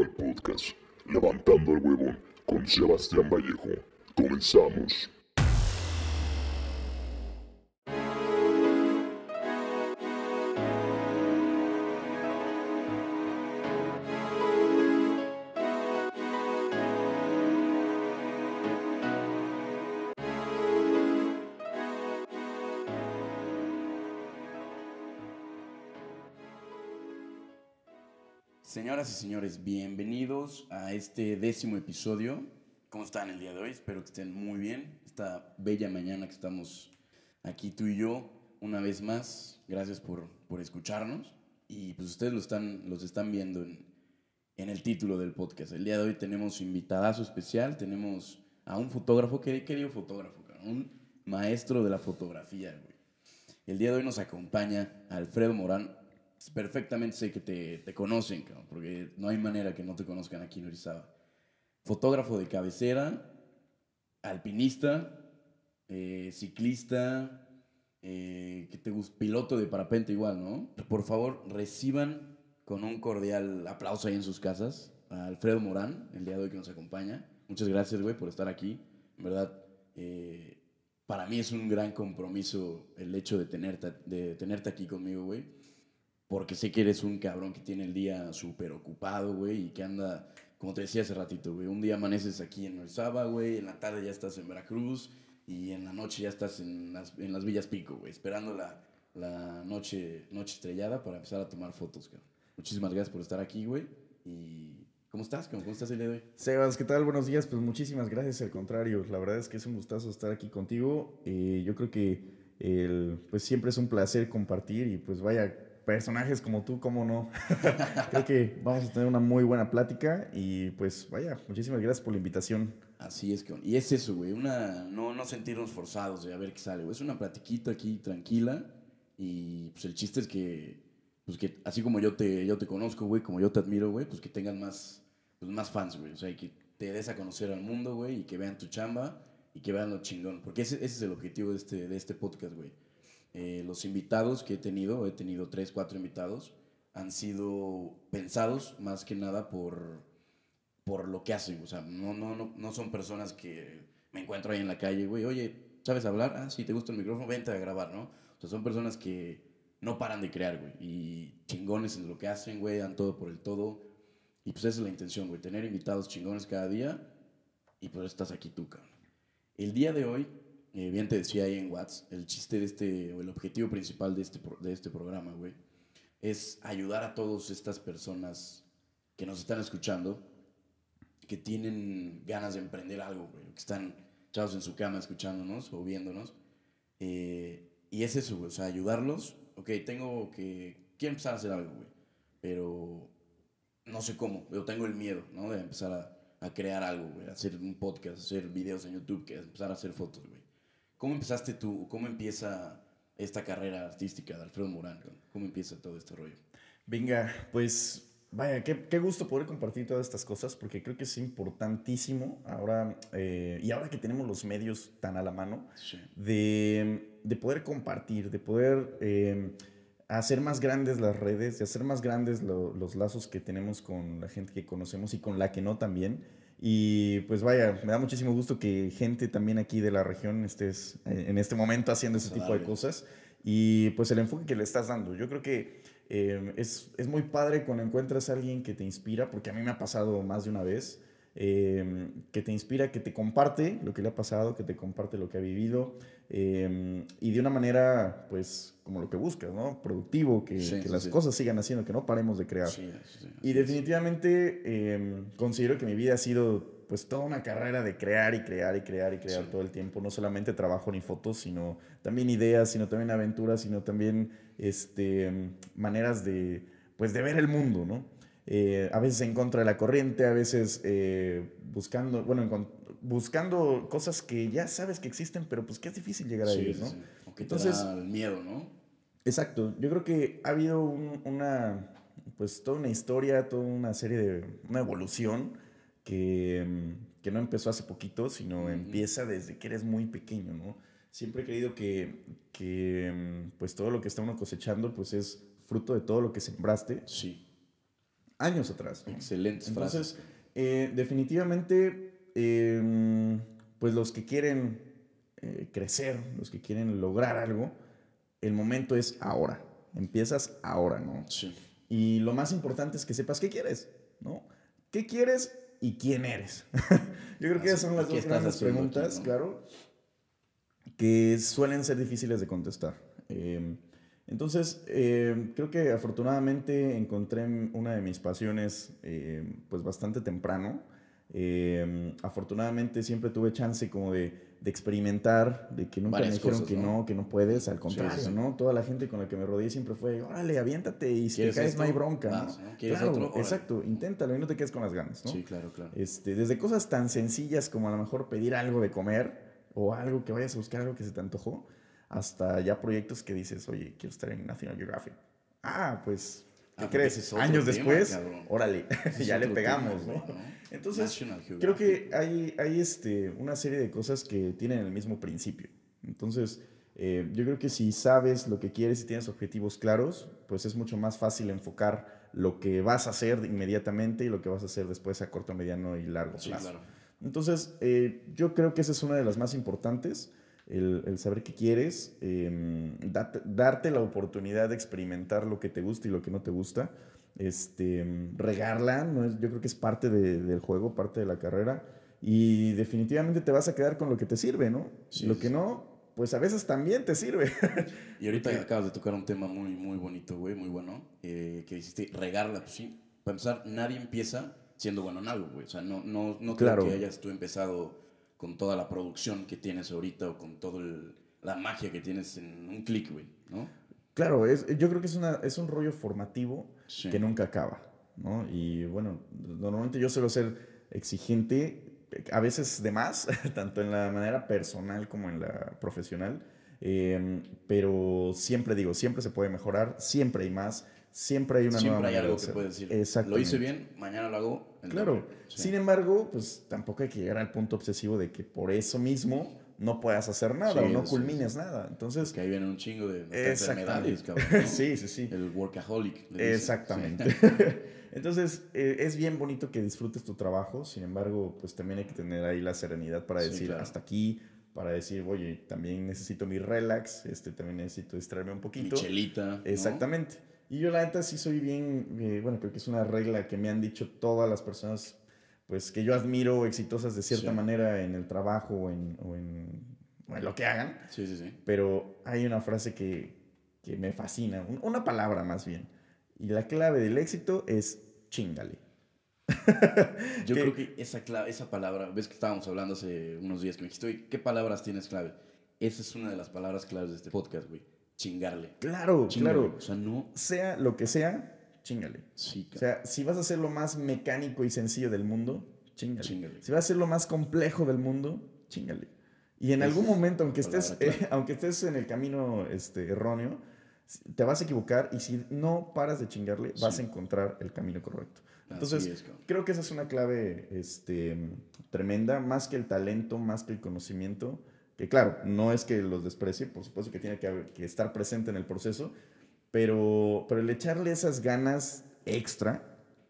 al podcast Levantando el Huevón con Sebastián Vallejo. Comenzamos. Señoras y señores, bienvenidos a este décimo episodio. ¿Cómo están el día de hoy? Espero que estén muy bien. Esta bella mañana que estamos aquí tú y yo, una vez más. Gracias por, por escucharnos. Y pues ustedes lo están, los están viendo en, en el título del podcast. El día de hoy tenemos invitadazo especial. Tenemos a un fotógrafo. ¿Qué, qué digo fotógrafo? Un maestro de la fotografía, güey. El día de hoy nos acompaña Alfredo Morán, perfectamente sé que te, te conocen, cabrón, porque no hay manera que no te conozcan aquí en Orizaba. Fotógrafo de cabecera, alpinista, eh, ciclista, eh, ¿qué te gusta? Piloto de parapente igual, ¿no? Por favor, reciban con un cordial aplauso ahí en sus casas a Alfredo Morán, el día de hoy que nos acompaña. Muchas gracias, güey, por estar aquí. En verdad, eh, para mí es un gran compromiso el hecho de tenerte, de tenerte aquí conmigo, güey porque sé que eres un cabrón que tiene el día súper ocupado, güey, y que anda, como te decía hace ratito, güey, un día amaneces aquí en Orizaba, güey, en la tarde ya estás en Veracruz, y en la noche ya estás en las, en las Villas Pico, güey, esperando la, la noche, noche estrellada para empezar a tomar fotos, cabrón. Muchísimas gracias por estar aquí, güey, y... ¿Cómo estás? ¿Cómo, ¿Cómo estás el día de hoy? Sebas, ¿qué tal? Buenos días. Pues muchísimas gracias. Al contrario, la verdad es que es un gustazo estar aquí contigo. Eh, yo creo que el, pues siempre es un placer compartir y pues vaya, personajes como tú, cómo no. Creo que vamos a tener una muy buena plática y pues vaya, muchísimas gracias por la invitación. Así es, que y es eso, güey, una, no, no sentirnos forzados de a ver qué sale, güey. Es una platiquita aquí tranquila y pues el chiste es que, pues que así como yo te, yo te conozco, güey, como yo te admiro, güey, pues que tengan más, pues más fans, güey. O sea, que te des a conocer al mundo, güey, y que vean tu chamba y que vean lo chingón. Porque ese, ese es el objetivo de este, de este podcast, güey. Eh, los invitados que he tenido, he tenido tres, cuatro invitados, han sido pensados más que nada por, por lo que hacen. O sea, no, no, no, no son personas que me encuentro ahí en la calle, güey, oye, ¿sabes hablar? Ah, te gusta el micrófono, vente a grabar, ¿no? O sea, son personas que no paran de crear, güey, y chingones en lo que hacen, güey, dan todo por el todo. Y pues esa es la intención, güey, tener invitados chingones cada día y pues estás aquí tú, cabrón. El día de hoy eh, bien te decía ahí en Watts, el chiste de este, o el objetivo principal de este, de este programa, güey, es ayudar a todas estas personas que nos están escuchando, que tienen ganas de emprender algo, güey, que están echados en su cama escuchándonos o viéndonos. Eh, y es eso, güey, o sea, ayudarlos. Ok, tengo que, quiero empezar a hacer algo, güey, pero no sé cómo, yo tengo el miedo, ¿no? De empezar a, a crear algo, güey, hacer un podcast, hacer videos en YouTube, que empezar a hacer fotos, güey. ¿Cómo empezaste tú? ¿Cómo empieza esta carrera artística de Alfredo Morán? ¿Cómo empieza todo este rollo? Venga, pues vaya, qué, qué gusto poder compartir todas estas cosas porque creo que es importantísimo ahora, eh, y ahora que tenemos los medios tan a la mano, Sí. de, de poder compartir, de poder eh, hacer más grandes las redes, de hacer más grandes lo- los lazos que tenemos con la gente que conocemos y con la que no también. Y pues vaya, me da muchísimo gusto que gente también aquí de la región estés eh, en este momento haciendo ese tipo de cosas. Y pues el enfoque que le estás dando. Yo creo que eh, es, es muy padre cuando encuentras a alguien que te inspira, porque a mí me ha pasado más de una vez, eh, que te inspira, que te comparte lo que le ha pasado, que te comparte lo que ha vivido, eh, y de una manera, pues, como lo que buscas, ¿no? Productivo, que, Sí, que sí, las sí. cosas sigan haciendo, que no paremos de crear. Y definitivamente eh, considero que mi vida ha sido pues toda una carrera de crear y crear y crear y crear todo el tiempo. No solamente trabajo ni fotos, sino también ideas, sino también aventuras, sino también este, maneras de, pues, de ver el mundo, ¿no? Eh, a veces en contra de la corriente, a veces eh, buscando, bueno, buscando cosas que ya sabes que existen, pero pues que es difícil llegar a Sí, ellos, ¿no? sí. O que Entonces- te da el miedo, ¿no? Exacto. Yo creo que ha habido un- una, pues toda una historia, toda una serie de, una evolución que, mm, que no empezó hace poquito, sino empieza desde que eres muy pequeño, ¿no? Siempre he creído que, que, mm, pues todo lo que está uno cosechando, pues es fruto de todo lo que sembraste. Sí. Años atrás. Excelentes Entonces, frases. eh, definitivamente, eh, pues los que quieren eh, crecer, los que quieren lograr algo, el momento es ahora. Empiezas ahora, ¿no? Sí. Y lo más importante es que sepas qué quieres, ¿no? ¿Qué quieres y quién eres? Yo creo que esas son las ¿qué dos grandes aquí, preguntas, no? claro, que suelen ser difíciles de contestar. Eh, entonces, eh, creo que afortunadamente encontré una de mis pasiones eh, pues bastante temprano. Eh, afortunadamente siempre tuve chance como de, de experimentar, de que nunca Varias me dijeron cosas, que ¿no? no, que no puedes, al contrario, sí. ¿no? Toda la gente con la que me rodeé siempre fue, órale, aviéntate y si te ¿Quieres caes esto? no hay bronca, ¿no? ¿no? ¿Quieres Claro, otro? Exacto, inténtalo y no te quedes con las ganas, ¿no? Sí, claro, claro. Este, desde cosas tan sencillas como a lo mejor pedir algo de comer o algo que vayas a buscar, algo que se te antojó, hasta ya proyectos que dices, oye, quiero estar en National Geographic. Ah, pues, ¿qué Ah, porque crees? Años tema, después, cabrón. órale, ya le pegamos, tema, ¿no? güey, Entonces, creo que hay, hay este, una serie de cosas que tienen el mismo principio. Entonces, eh, yo creo que si sabes lo que quieres y tienes objetivos claros, pues es mucho más fácil enfocar lo que vas a hacer inmediatamente y lo que vas a hacer después a corto, mediano y largo Sí, plazo. claro. Entonces, eh, yo creo que esa es una de las más importantes, el, el saber qué quieres, eh, date- darte la oportunidad de experimentar lo que te gusta y lo que no te gusta, este, regarla, no es, yo creo que es parte de- del juego, parte de la carrera, y definitivamente te vas a quedar con lo que te sirve, ¿no? Sí, lo sí, que no, pues a veces también te sirve. Y ahorita acabas de tocar un tema muy, muy bonito, güey, muy bueno, eh, que dijiste regarla, pues sí. Para empezar, nadie empieza siendo bueno en algo, güey. O sea, no, no, no Claro. creo que hayas tú empezado con toda la producción que tienes ahorita o con toda la magia que tienes en un clic, güey, ¿no? claro, es, yo creo que es, una, es un rollo formativo Sí. que nunca acaba, ¿no? Y bueno, normalmente yo suelo ser exigente, a veces de más, tanto en la manera personal como en la profesional, eh, pero siempre digo, siempre se puede mejorar, siempre hay más, siempre hay una Siempre nueva hay manera algo de que puedes decir. Lo hice bien, mañana lo hago. Claro. Sí. Sin embargo, pues tampoco hay que llegar al punto obsesivo de que por eso mismo no puedas hacer nada Sí, o no sí, culmines nada. Entonces, Que ahí vienen un chingo de enfermedades, cabrón. ¿no? sí, sí, sí. El workaholic. Exactamente. Entonces, eh, es bien bonito que disfrutes tu trabajo, sin embargo, pues también hay que tener ahí la serenidad para decir claro. hasta aquí, para decir, oye, también necesito mi relax, este, también necesito distraerme un poquito. Michelita. ¿no? Exactamente. Y yo la neta sí soy bien, eh, bueno, creo que es una regla que me han dicho todas las personas, pues que yo admiro exitosas de cierta Sí. manera en el trabajo o en, o en, o en lo que hagan, Sí, sí, sí. pero hay una frase que, que me fascina, un- una palabra más bien. Y la clave del éxito es chingale. Yo ¿Qué? creo que esa, clave, esa palabra, ves que estábamos hablando hace unos días que me dijiste, ¿qué palabras tienes clave? Esa es una de las palabras claves de este podcast, güey. Chingarle. Claro, Chingale. claro. O sea, no. Sea lo que sea, chingale. Sí, O sea, si vas a hacer lo más mecánico y sencillo del mundo, chingale. Si vas a hacer lo más complejo del mundo, chingale. Y en algún momento, aunque estés, palabra eh, aunque estés en el camino este, erróneo, te vas a equivocar y si no paras de chingarle, vas a encontrar el camino correcto. Entonces, es, creo que esa es una clave este, tremenda, más que el talento, más que el conocimiento, que claro, no es que los desprecie, por supuesto que tiene que, estar presente en el proceso, pero, pero el echarle esas ganas extra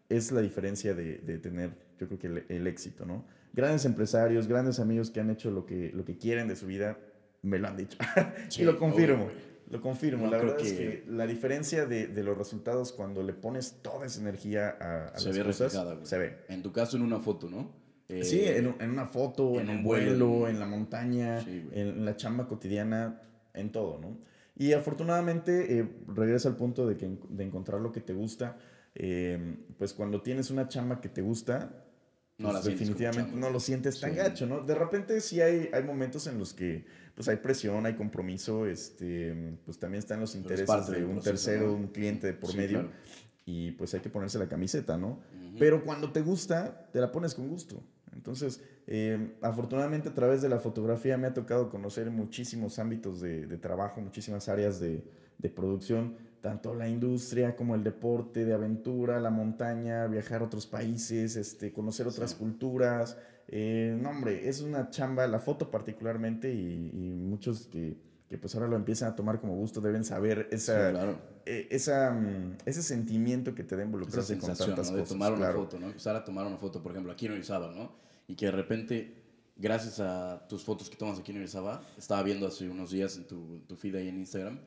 es la diferencia de, de tener, yo creo que el, el éxito, ¿no? Grandes empresarios, grandes amigos que han hecho lo que, lo que quieren de su vida, me lo han dicho. Sí, y lo confirmo. obvio. Lo confirmo. No, la verdad es que- la diferencia de, de los resultados cuando le pones toda esa energía a, a Se las ve cosas, se ve. En tu caso, en una foto, ¿no? Eh, Sí, en, en una foto, en en, un vuelo, vuelo, en- la montaña, Sí, en, la chamba cotidiana, en todo, ¿no? Y afortunadamente, eh, regresa al punto de, que, de encontrar lo que te gusta. eh, pues cuando tienes una chamba que te gusta, No pues definitivamente no lo sientes tan Sí. gacho, ¿no? De repente sí hay, hay momentos en los que pues hay presión, hay compromiso, este, pues también están los intereses de un proceso, tercero, ¿no? un cliente de por Sí, medio. claro. Y pues hay que ponerse la camiseta, ¿no? Ujú. Pero cuando te gusta, te la pones con gusto. Entonces, eh, afortunadamente a través de la fotografía me ha tocado conocer muchísimos ámbitos de, de trabajo, muchísimas áreas de, de producción, tanto la industria como el deporte, de aventura, la montaña, viajar a otros países, este, conocer otras Sí. culturas. Eh, no, hombre, es una chamba, la foto particularmente y, y muchos que, que pues ahora lo empiezan a tomar como gusto, deben saber esa, Sí, claro. Eh, esa, mm, ese sentimiento que te da involucrarse con tantas ¿no? De cosas. tomar una claro. foto, ¿no? Empezar a tomar una foto, por ejemplo, aquí en Orizaba, ¿no? Y que de repente, gracias a tus fotos que tomas aquí en Orizaba, estaba viendo hace unos días en tu, tu feed ahí en Instagram,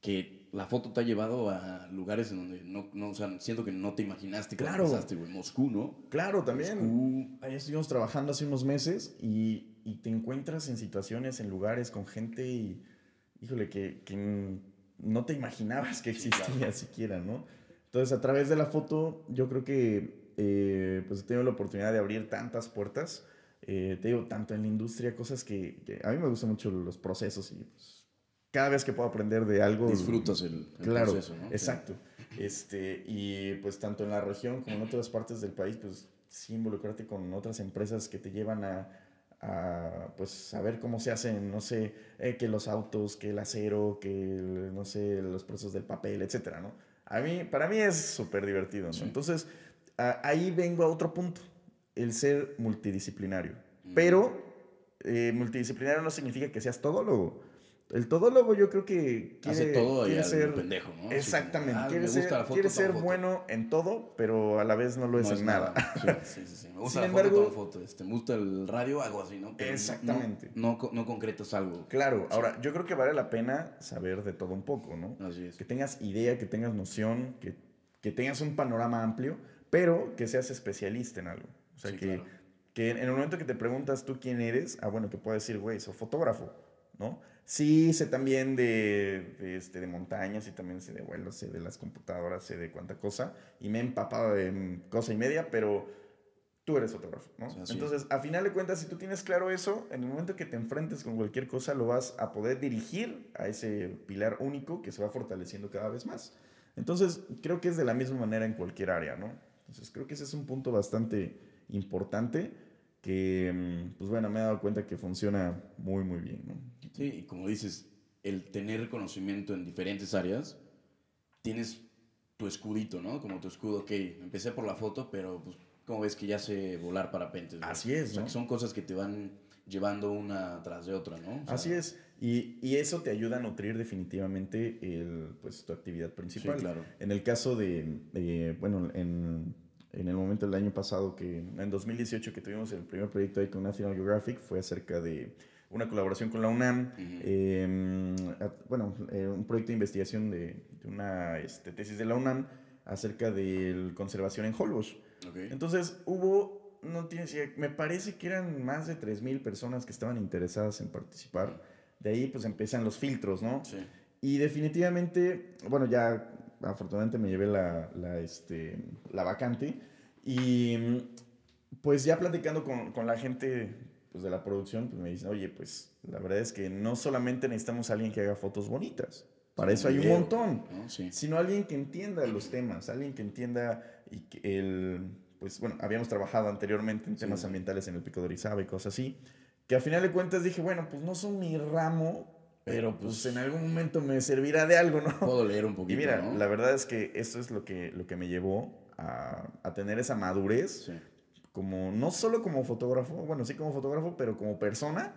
que la foto te ha llevado a lugares en donde no, no o sea, siento que no te imaginaste Claro. empezaste, güey. Moscú, ¿no? Claro, también. Moscú. Ahí estuvimos trabajando hace unos meses y, y te encuentras en situaciones, en lugares con gente y, híjole, que, que no te imaginabas que Sí, existía claro. siquiera, ¿no? Entonces, a través de la foto, yo creo que eh, pues he tenido la oportunidad de abrir tantas puertas. Eh, te digo, tanto en la industria, cosas que, que a mí me gustan mucho los procesos y pues, cada vez que puedo aprender de algo... Disfrutas el, el Claro, proceso, ¿no? exacto. Este, y pues tanto en la región como en otras partes del país, pues sí involucrarte con otras empresas que te llevan a, a, pues saber cómo se hacen, no sé, eh, que los autos, que el acero, que el- no sé, los procesos del papel, etcétera, ¿no? A mí, para mí es súper divertido, ¿no? Sí. Entonces, a- ahí vengo a otro punto, el ser multidisciplinario. Mm. Pero eh, multidisciplinario no significa que seas todólogo. El todólogo yo creo que quiere, Hace todo quiere ser... pendejo, ¿no? Exactamente. ah, quiere ser, foto, quiere ser bueno en todo, pero a la vez no lo es No en nada. Sí, sí, sí, sí. Me gusta Sin la foto, embargo- foto. Este, me gusta el radio, hago así, ¿no? Pero Exactamente. No, no, no concretas algo. Claro, ahora yo creo que vale la pena saber de todo un poco, ¿no? Así es. Que tengas idea, que tengas noción, que, que tengas un panorama amplio, pero que seas especialista en algo. O sea, Sí, que, claro. que en el momento que te preguntas tú quién eres, ah, bueno, que puedes decir, güey, soy fotógrafo, ¿no? Sí, sé también de, de, este, de montañas y también sé de vuelos, sé de las computadoras, sé de cuánta cosa, y me he empapado de cosa y media, pero tú eres fotógrafo, ¿no? Así. Entonces, a final de cuentas, si tú tienes claro eso, en el momento que te enfrentes con cualquier cosa, lo vas a poder dirigir a ese pilar único que se va fortaleciendo cada vez más. Entonces, creo que es de la misma manera en cualquier área, ¿no? Entonces, creo que ese es un punto bastante importante que, mm, pues bueno, me he dado cuenta que funciona muy, muy bien, ¿no? Sí, y como dices, el tener conocimiento en diferentes áreas, tienes tu escudito, ¿no? Como tu escudo, ok, empecé por la foto, pero pues, como ves que ya sé volar parapentes. güey? Así es, O sea, ¿no? que son cosas que te van llevando una tras de otra, ¿no? O sea, Así es. Y, y eso te ayuda a nutrir definitivamente el, pues, tu actividad Sí, principal. claro. En el caso de, de, bueno, en, en el momento del año pasado, que en 2018 que tuvimos el primer proyecto ahí con National Geographic, fue acerca de una colaboración con la UNAM, Ujú. eh, a- bueno, eh, un proyecto de investigación de, de una este, tesis de la UNAM acerca de conservación en Holbox. Ok. Entonces hubo, no tienes idea, me parece que eran más de 3.000 personas que estaban interesadas en participar. De ahí pues empiezan los filtros, ¿no? Sí. Y definitivamente, bueno, ya afortunadamente me llevé la, la, este, la vacante y pues ya platicando con, con la gente pues, de la producción, pues me dicen, oye, pues la verdad es que no solamente necesitamos a alguien que haga fotos bonitas, para Sí, eso hay un montón ¿no? Sí. sino alguien que entienda los temas, alguien que entienda y que el, pues bueno, habíamos trabajado anteriormente en temas sí. ambientales en el Pico de Orizaba y cosas así, que a final de cuentas dije, bueno, pues no son mi ramo, pero pues pues, en algún momento me servirá de algo, ¿no? Puedo leer un Y poquito, mira, ¿no? la verdad es que eso es lo que, lo que me llevó a, a tener esa madurez, Sí. como, no solo como fotógrafo, bueno, sí como fotógrafo, pero como persona,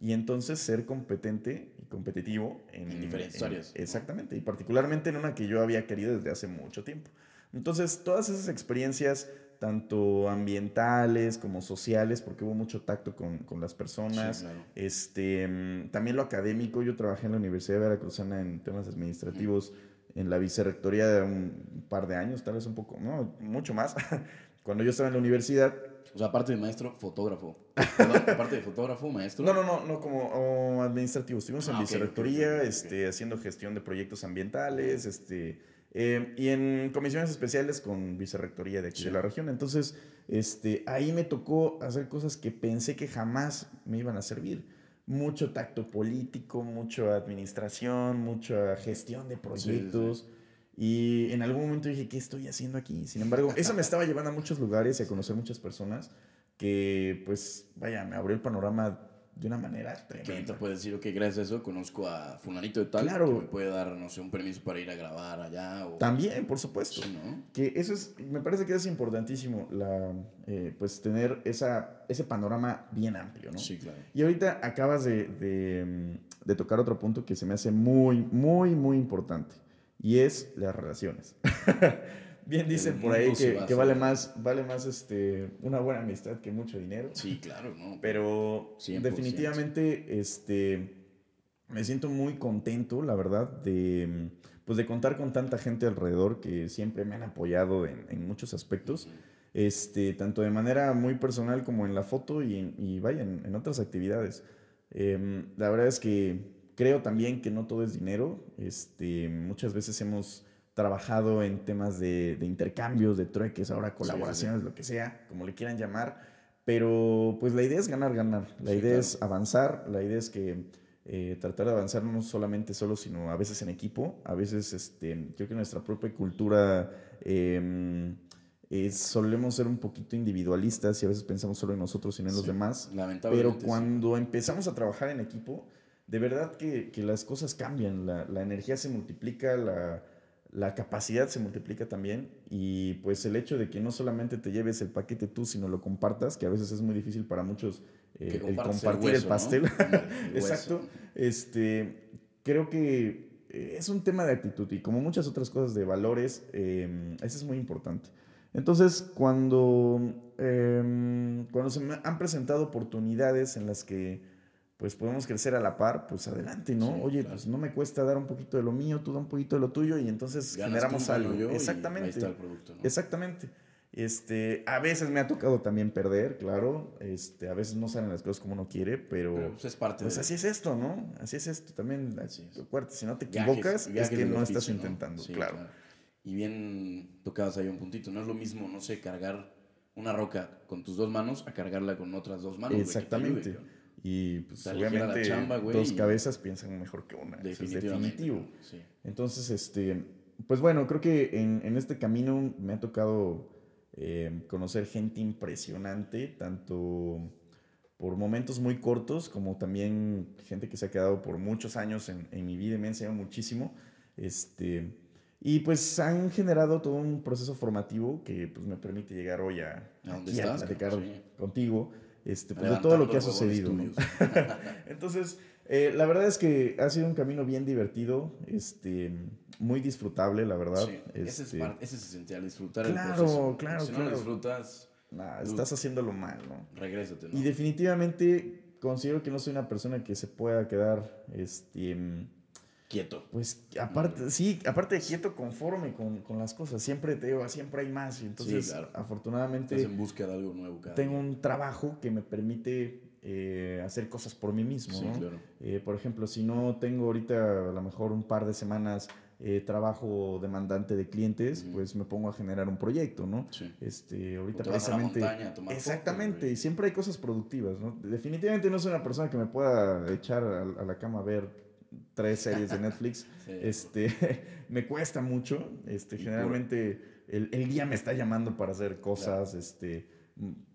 y entonces ser competente y competitivo en, En diferentes áreas, ¿no? Exactamente, y particularmente en una que yo había querido desde hace mucho tiempo. Entonces, todas esas experiencias, tanto ambientales como sociales, porque hubo mucho tacto con, con las personas, Sí, claro. este, mm, también lo académico, yo trabajé en la Universidad Veracruzana en temas administrativos, en la vicerrectoría de un par de años, tal vez un poco, no, mucho más. Cuando yo estaba en la universidad, O sea, aparte de maestro, fotógrafo. Aparte de fotógrafo, maestro. no, no, no, no como o administrativo, estuvimos en Ah, vicerrectoría, este, haciendo gestión de proyectos ambientales, este, eh, y en comisiones especiales con vicerrectoría de aquí de Sí. la región. Entonces, este, ahí me tocó hacer cosas que pensé que jamás me iban a servir. Mucho tacto político, mucha administración, mucha gestión de sí. proyectos. Y en algún momento dije, ¿qué estoy haciendo aquí? Sin embargo, eso me estaba llevando a muchos lugares y a conocer muchas personas que, pues, vaya, me abrió el panorama de una manera Que te tremenda. puedes decir, ok, gracias a eso conozco a fulanito de tal. Claro. Que me puede dar, no sé, un permiso para ir a grabar allá. O... También, por supuesto. Sí, ¿no? Que eso es, me parece que es importantísimo, la, eh, pues tener esa, ese panorama bien amplio, ¿no? Sí, claro. Y ahorita acabas de, de, de tocar otro punto que se me hace muy, muy, muy importante. Y es las relaciones. Bien dicen por ahí que, que vale más, vale más este, una buena amistad que mucho dinero. Sí, claro, ¿no? Pero 100%. definitivamente este, me siento muy contento, la verdad, de, pues de contar con tanta gente alrededor que siempre me han apoyado en, en muchos aspectos este, tanto de manera muy personal como en la foto y, y vaya, en, en otras actividades. Em, la verdad es que creo también que no todo es dinero. Este, muchas veces hemos trabajado en temas de, de intercambios, de trueques, ahora colaboraciones, lo que sea, como le quieran llamar. Pero pues la idea es ganar, ganar. La Sí, idea claro. es avanzar, la idea es que eh, tratar de avanzar no solamente solo, sino a veces en equipo. A veces este, creo que nuestra propia cultura em, solemos ser un poquito individualistas y a veces pensamos solo en nosotros y no en los Sí, demás. Lamentablemente. Pero sí. cuando empezamos a trabajar en equipo, de verdad que, que las cosas cambian, la, la energía se multiplica, la, la capacidad se multiplica también y pues el hecho de que no solamente te lleves el paquete tú, sino lo compartas, que a veces es muy difícil para muchos eh, el compartir el, pastel. El. Exacto. Este, creo que eh, es un tema de actitud y como muchas otras cosas de valores, eh, eso es muy importante. Entonces, cuando, eh, cuando se me han presentado oportunidades en las que pues podemos crecer a la par, pues adelante, ¿no? Sí, Oye, claro. pues no me cuesta dar un poquito de lo mío, tú da un poquito de lo tuyo y entonces Ganas generamos algo. yo, Exactamente. Ahí está el producto, ¿no? Exactamente. Este, a veces me ha tocado también perder, claro. Este, a veces no salen las cosas como uno quiere, pero, Pero pues es parte pues de así es esto, ¿no? Así es esto también. Así es. Acuérdate, si no te equivocas, es que no oficio, estás intentando, Sí, claro. Y bien tocabas ahí un puntito. No es lo mismo, no sé, cargar una roca con tus dos manos a cargarla con otras dos manos. Exactamente. Y pues obviamente chamba, güey, dos cabezas piensan mejor que una. Eso es definitivo. Sí. Entonces, este, pues bueno, creo que en, en este camino me ha tocado eh, conocer gente impresionante, tanto por momentos muy cortos, como también gente que se ha quedado por muchos años en, en mi vida y me ha enseñado muchísimo. Este, y pues han generado todo un proceso formativo que pues, me permite llegar hoy a, ¿A aquí a estás, platicar cabrón? Sí. contigo este, pues, de todo lo que ha sucedido. ¿no? Entonces, eh, la verdad es que ha sido un camino bien divertido, este, muy disfrutable, la verdad. Sí, ese, es Este, parte- ese es esencial, disfrutar Claro, el proceso. claro, Si no claro. lo disfrutas, nah, estás haciéndolo mal, ¿no? regrésate, ¿no? Y definitivamente considero que no soy una persona que se pueda quedar, este, Quieto. pues, aparte, sí, aparte de quieto, conforme con, con las cosas. Siempre te digo, siempre hay más. Y entonces, claro. afortunadamente, Estás en busca de algo nuevo cada tengo día. un trabajo que me permite eh, hacer cosas por mí mismo, Sí, ¿no? claro. Eh, por ejemplo, si no tengo ahorita a lo mejor un par de semanas eh, trabajo demandante de clientes, pues me pongo a generar un proyecto, ¿no? Sí. Este, ahorita precisamente... montaña fotos, exactamente, y siempre hay cosas productivas, ¿no? Definitivamente no soy una persona que me pueda echar a, a la cama a ver tres series de Netflix. Sí. Este, me cuesta mucho. Este, Y generalmente el, el día me está llamando para hacer cosas, este,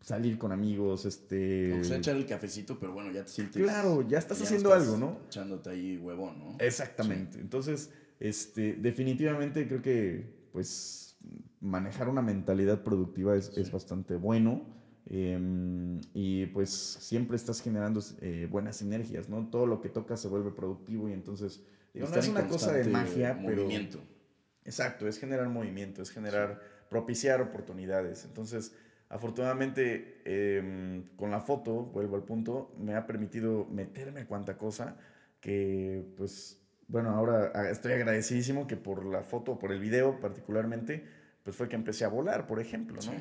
salir con amigos, este. O sea, echar el cafecito, pero bueno, ya te sientes. Claro, ya estás haciendo estás algo, ¿no? Echándote ahí huevón, ¿no? Exactamente. Entonces, este, definitivamente creo que, pues, manejar una mentalidad productiva es, es bastante bueno. Em, y pues siempre estás generando eh, buenas sinergias, ¿no? Todo lo que tocas se vuelve productivo y entonces, digo, no es una cosa de magia, pero... movimiento. Exacto, es generar movimiento, es generar, propiciar oportunidades. Entonces, afortunadamente, em, con la foto, vuelvo al punto, me ha permitido meterme a cuanta cosa que, pues, bueno, ahora ah, estoy agradecidísimo que por la foto, por el video particularmente, pues fue que empecé a volar, por ejemplo, ¿no? Sí.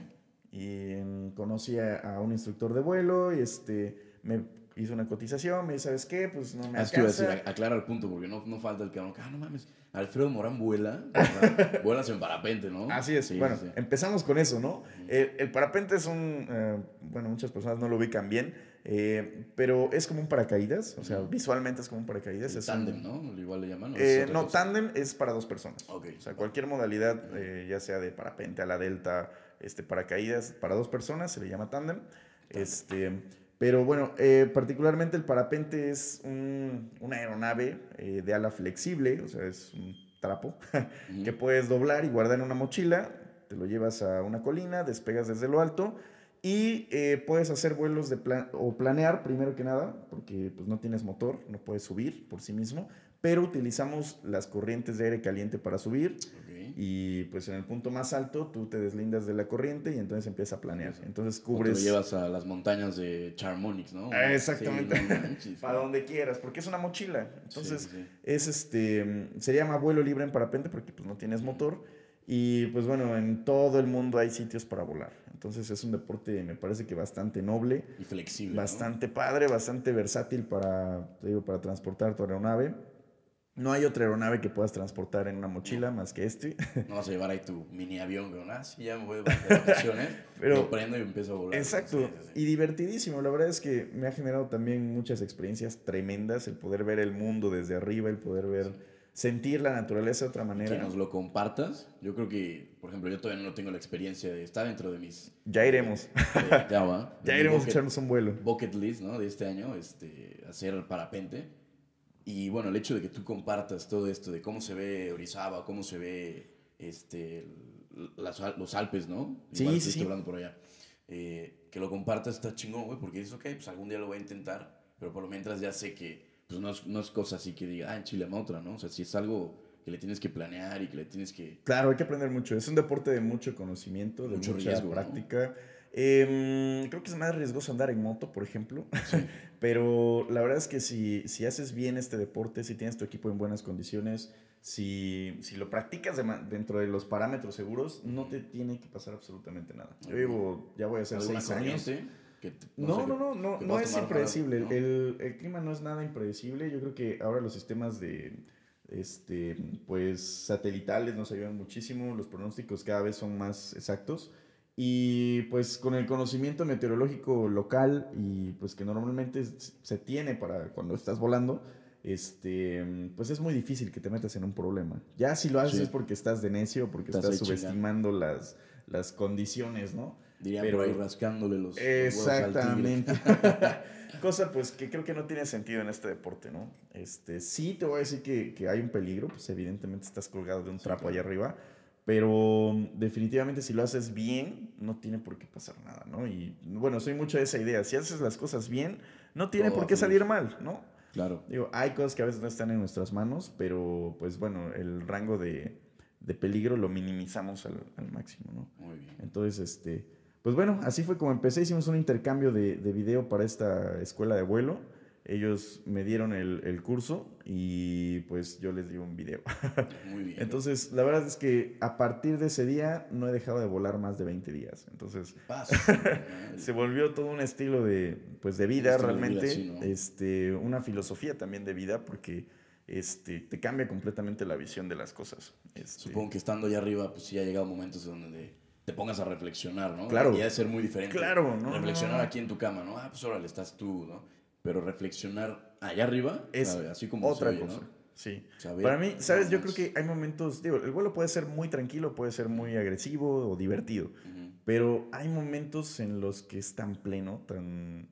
Y em, conocí a, a un instructor de vuelo y este, me hizo una cotización, me dice, ¿sabes qué? Pues no me Ah, es que alcanza. decir, aclara el punto, porque no, no falta el cabrón. que, Ah, no mames, Alfredo Morán vuela. Vuelas en parapente, ¿no? Así es. Sí, bueno, sí, empezamos con eso, ¿no? El, el parapente es un, eh, bueno, muchas personas no lo ubican bien, eh, pero es como un paracaídas, o sea, visualmente es como un paracaídas. El es un- tándem, ¿no? Igual le llaman. ¿o es Eh, no, tándem es para dos personas. Ok. O sea, cualquier modalidad, eh, ya sea de parapente a la delta, este, paracaídas, para dos personas, se le llama tándem. Este, Pero bueno, eh, particularmente el parapente es un- una aeronave eh, de ala flexible, o sea, es un trapo que puedes doblar y guardar en una mochila, te lo llevas a una colina, despegas desde lo alto y eh, puedes hacer vuelos de pla- o planear primero que nada, porque pues no tienes motor, no puedes subir por sí mismo, pero utilizamos las corrientes de aire caliente para subir. Y pues en el punto más alto tú te deslindas de la corriente y entonces empiezas a planear. Entonces O te lo cubres llevas a las montañas de Charmonix, ¿no? Ah, exactamente. Sí, no manches, para donde quieras, porque es una mochila. Entonces sí, sí. es este, se llama vuelo libre en parapente porque pues no tienes motor y pues bueno, en todo el mundo hay sitios para volar. Entonces es un deporte, me parece que bastante noble, Y flexible. ¿no? bastante padre, bastante versátil para, te digo, para transportar tu aeronave. No hay otra aeronave que puedas transportar en una mochila más que este. No vas a llevar ahí tu mini avión, con, ah, sí, ya me voy de vacaciones. Pero- lo prendo y empiezo a volar. Exacto, Sí, sí, sí. y divertidísimo. La verdad es que me ha generado también muchas experiencias tremendas, el poder ver el mundo desde arriba, el poder ver, sentir la naturaleza de otra Que manera. nos lo compartas. Yo creo que, por ejemplo, yo todavía no tengo la experiencia de estar dentro de mis. Ya iremos, de- ya va, de ya mi iremos a bucket- echarnos un vuelo. bucket list, ¿no? De este año, este, hacer parapente. Y bueno, el hecho de que tú compartas todo esto, de cómo se ve Orizaba, cómo se ve este, las los Alpes, ¿no? Sí, Igual sí, estuviste sí. hablando por allá. Eh, que lo compartas está chingón, güey, porque dices, ok, pues algún día lo voy a intentar, pero por lo mientras ya sé que pues no es, no es cosa así que diga, ah, en Chile otra, ¿no? O sea, si es algo que le tienes que planear y que le tienes que... Claro, hay que aprender mucho. Es un deporte de mucho conocimiento, de Mucho mucha riesgo, ¿no? Em, creo que es más riesgoso andar en moto, por ejemplo. Pero la verdad es que si, si haces bien este deporte, si tienes tu equipo en buenas condiciones, si, si lo practicas de dentro de los parámetros seguros, no te tiene que pasar absolutamente nada. Yo llevo, ya voy a hacer ¿Alguna seis años. Que No, sé, no, no, no, no es para- impredecible. ¿no? El, el clima no es nada impredecible. Yo creo que ahora los sistemas de este, pues, satelitales nos ayudan muchísimo. Los pronósticos cada vez son más exactos. Y pues con el conocimiento meteorológico local y pues que normalmente se tiene para cuando estás volando, este, pues es muy difícil que te metas en un problema. Ya si lo haces Sí. es porque estás de necio, porque Estás subestimando las, las condiciones, ¿no? Dirían Pero- por ahí rascándole los, al. Exactamente. Cosa pues que creo que no tiene sentido en este deporte, ¿no? Este, sí te voy a decir que, que hay un peligro, pues evidentemente estás colgado de un Sí, trapo claro. allá arriba, pero definitivamente si lo haces bien, no tiene por qué pasar nada, ¿no? Y bueno, soy mucho de esa idea, si haces las cosas bien, no tiene Todo por qué salir mal, ¿no? Claro. Digo, hay cosas que a veces no están en nuestras manos, pero pues bueno, el rango de, de peligro lo minimizamos al, al máximo, ¿no? Muy bien. Entonces, este, pues bueno, así fue como empecé. Hicimos un intercambio de, de video para esta escuela de vuelo. Ellos me dieron el, el curso y pues yo les di un video. Muy bien. Entonces, la verdad es que a partir de ese día no he dejado de volar más de 20 días. Entonces, Paz. se volvió todo un estilo de, pues, de vida estilo de vida, realmente. sí, ¿no? este, una filosofía también de vida porque este, te cambia completamente la visión de las cosas. Este, Supongo que estando allá arriba, pues sí ha llegado momentos donde te pongas a reflexionar, ¿no? Claro. Y ha de ser muy diferente. Claro, no, Reflexionar no, no. aquí en tu cama, ¿no? Ah, pues órale, estás tú, ¿no? Pero reflexionar allá arriba, es así como otra oye, cosa. ¿no? Sí. Saber- Para mí, ¿sabes? Yo creo que hay momentos, digo, el vuelo puede ser muy tranquilo, puede ser muy agresivo o divertido, pero hay momentos en los que es tan pleno, tan,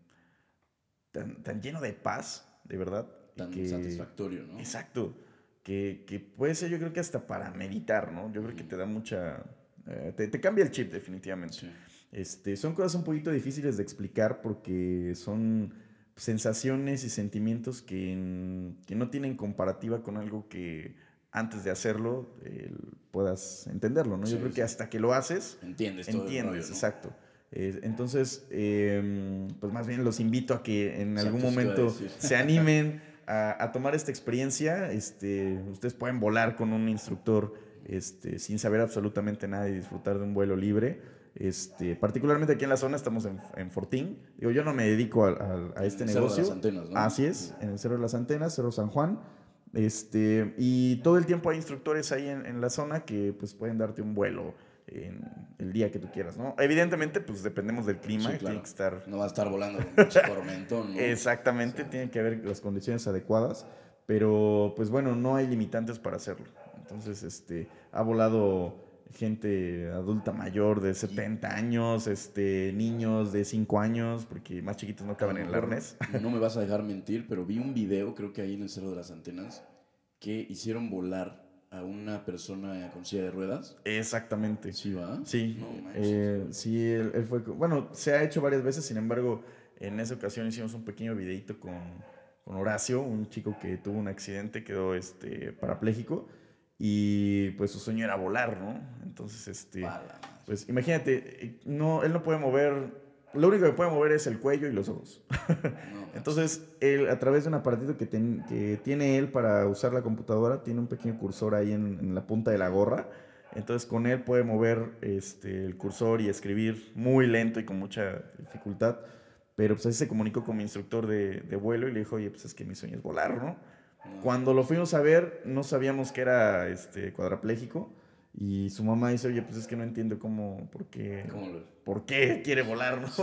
tan, tan lleno de paz, de verdad. Tan que- satisfactorio, ¿no? Exacto. Que, que puede ser, yo creo que hasta para meditar, ¿no? Yo creo que te da mucha... eh, te, te cambia el chip definitivamente. Sí. Este, son cosas un poquito difíciles de explicar porque son sensaciones y sentimientos que, que no tienen comparativa con algo que antes de hacerlo eh, puedas entenderlo, ¿no? Sí, Yo creo sí. que hasta que lo haces, Entiendes todo el entiendes, rollo, ¿no? exacto. Eh, entonces, eh, pues más bien los invito a que en algún momento se animen a, a tomar esta experiencia. Este, ustedes pueden volar con un instructor este, sin saber absolutamente nada y disfrutar de un vuelo libre. Este, particularmente aquí en la zona estamos en, en Fortín. Digo, yo no me dedico a, a- a este En el Cerro de negocio. las Antenas, ¿no? Así es, en el Cerro de las Antenas, Cerro San Juan. Este, y todo el tiempo hay instructores ahí en, en la zona que pues pueden darte un vuelo en el día que tú quieras, ¿no? Evidentemente, pues dependemos del clima, Sí, tiene claro. que estar No va a estar volando con tormentón, ¿no? Exactamente, tienen que haber las condiciones adecuadas, pero pues bueno, no hay limitantes para hacerlo. Entonces, este, ha volado gente adulta mayor de 70 años, este, niños de 5 años, porque más chiquitos no caben en el arnés. No me vas a dejar mentir, pero vi un video, creo que ahí en el Cerro de las Antenas, que hicieron volar a una persona con silla de ruedas. Exactamente. Sí, va. Sí, No manches. eh, sí, él, él fue, bueno, se ha hecho varias veces, sin embargo, en esa ocasión hicimos un pequeño videito con, con Horacio, un chico que tuvo un accidente, quedó este, parapléjico y pues su sueño era volar, ¿no? Entonces, este, pues imagínate, no, él no puede mover, lo único que puede mover es el cuello y los ojos. Entonces, él, a través de un aparatito que, ten- que tiene él para usar la computadora, tiene un pequeño cursor ahí en, en la punta de la gorra. Entonces, con él puede mover este, el cursor y escribir muy lento y con mucha dificultad. Pero pues así se comunicó con mi instructor de, de vuelo y le dijo, oye, pues es que mi sueño es volar, ¿no? Cuando lo fuimos a ver, no sabíamos que era este, cuadrapléjico. Y su mamá dice, oye, pues es que no entiendo cómo, por qué, ¿Cómo lo- por qué quiere volar, ¿no? Sí,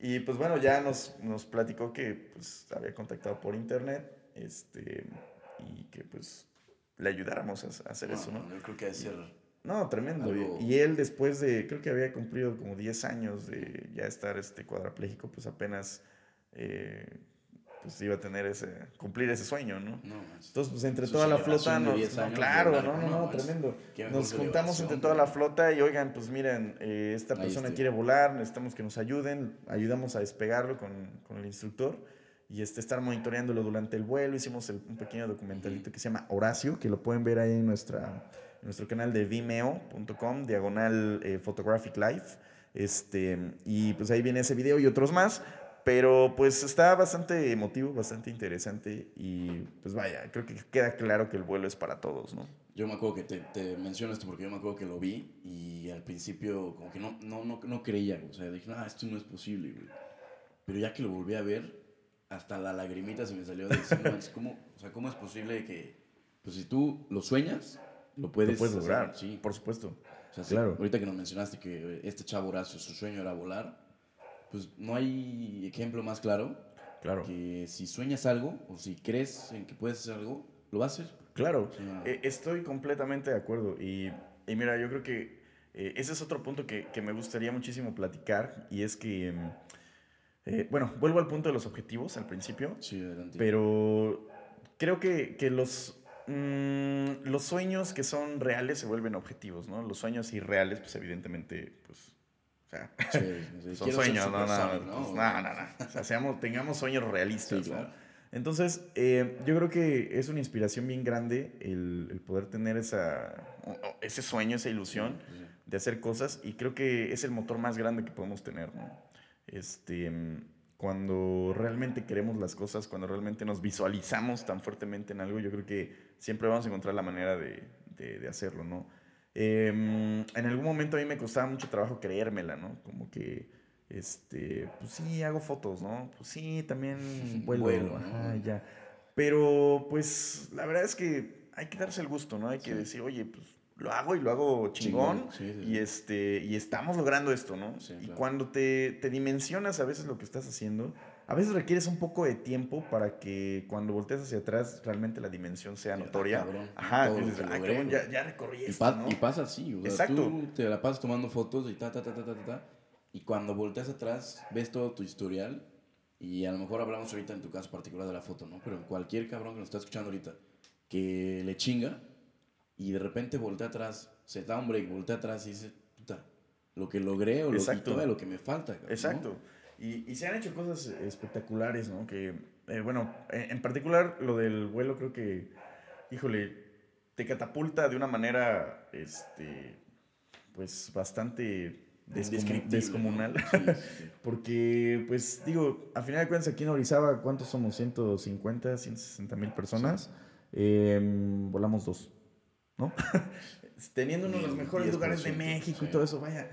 Y pues bueno, ya nos, nos platicó que pues había contactado por internet este, y que pues le ayudáramos a, a hacer eso, ¿no? Yo creo que debe ser. No, tremendo. Algo- Y, y él después de, creo que había cumplido como 10 años de ya estar este cuadrapléjico, pues apenas eh, pues iba a tener ese, cumplir ese sueño, ¿no? No. Entonces, pues entre toda la flota nos... 10 no, claro, no, no, no, tremendo. Nos juntamos entre toda la flota y oigan, pues miren, eh, esta persona quiere volar, necesitamos que nos ayuden, ayudamos a despegarlo con, con el instructor y este, estar monitoreándolo durante el vuelo. Hicimos el- un pequeño documentalito que se llama Horacio, que lo pueden ver ahí en, nuestra, en nuestro canal de vimeo.com, diagonal eh, photographic life. Este, y pues ahí viene ese video y otros más. Pero pues está bastante emotivo, bastante interesante y pues vaya, creo que queda claro que el vuelo es para todos, ¿no? Yo me acuerdo que te, te menciono esto porque yo me acuerdo que lo vi y al principio como que no, no, no, no creía, o sea, dije, no, esto no es posible, güey. Pero ya que lo volví a ver, hasta la lagrimita se me salió de ¿cómo, o sea, ¿cómo es posible que, pues si tú lo sueñas, lo puedes, Lo puedes lograr, Sí, por supuesto. O sea, sí, Claro. ahorita que nos mencionaste que este chavo Horacio, su sueño era volar, pues no hay ejemplo más claro Claro. que si sueñas algo o si crees en que puedes hacer algo, lo vas a hacer. Claro, O sea, eh, estoy completamente de acuerdo. Y, y mira, yo creo que eh, ese es otro punto que, que me gustaría muchísimo platicar. Y es que, mm, eh, bueno, vuelvo al punto de los objetivos al principio. sí, adelante. Pero creo que, que los, mm, los sueños que son reales se vuelven objetivos, ¿no? Los sueños irreales, pues evidentemente, pues, sea, Sí, sí, son sueños, no, no, no, pues, no, no, no. O sea, seamos, tengamos sueños realistas, Sí, ¿no? claro. Entonces, eh, yo creo que es una inspiración bien grande el, el poder tener esa, ese sueño, esa ilusión de hacer cosas y creo que es el motor más grande que podemos tener, ¿no? Este, cuando realmente queremos las cosas, cuando realmente nos visualizamos tan fuertemente en algo, yo creo que siempre vamos a encontrar la manera de, de- de hacerlo, ¿no? Eh, mm, en algún momento a mí me costaba mucho trabajo creérmela, ¿no? Como que, este, pues sí, hago fotos, ¿no? Pues sí, también vuelo, Vuelo, ¿no? ajá, ya. Pero, pues, la verdad es que hay que darse el gusto, ¿no? Hay que Sí. decir, oye, pues lo hago y lo hago chingón. Chingón, sí, sí, Y, este, y estamos logrando esto, ¿no? Sí, y cuando te, te dimensionas a veces lo que estás haciendo, a veces requieres un poco de tiempo para que cuando voltees hacia atrás realmente la dimensión sea ah, notoria. cabrón, Ajá, que dices, que "Ay, logré, cabrón, ya, güey". ya recorrí Y, esto, pa- ¿no? y pasa así, o sea, Exacto. tú te la pasas tomando fotos y ta, ta, ta, ta, ta, ta, y cuando volteas atrás ves todo tu historial y a lo mejor hablamos ahorita en tu caso particular de la foto, ¿no? Pero cualquier cabrón que nos está escuchando ahorita que le chinga y de repente voltea atrás, se da un break, voltea atrás y dice, puta, lo que logré o lo, Exacto. todavía lo que me falta. cabrón, ¿no? Y, y se han hecho cosas espectaculares, ¿no? Que, eh, bueno, en, en particular lo del vuelo creo que, híjole, te catapulta de una manera, este, pues bastante descomunal. Porque, pues, digo, a final de cuentas aquí en Orizaba, ¿cuántos somos? 150, 160 mil personas. Eh, volamos dos, ¿no? Teniendo uno de los mejores lugares de 10%, México y todo eso, vaya.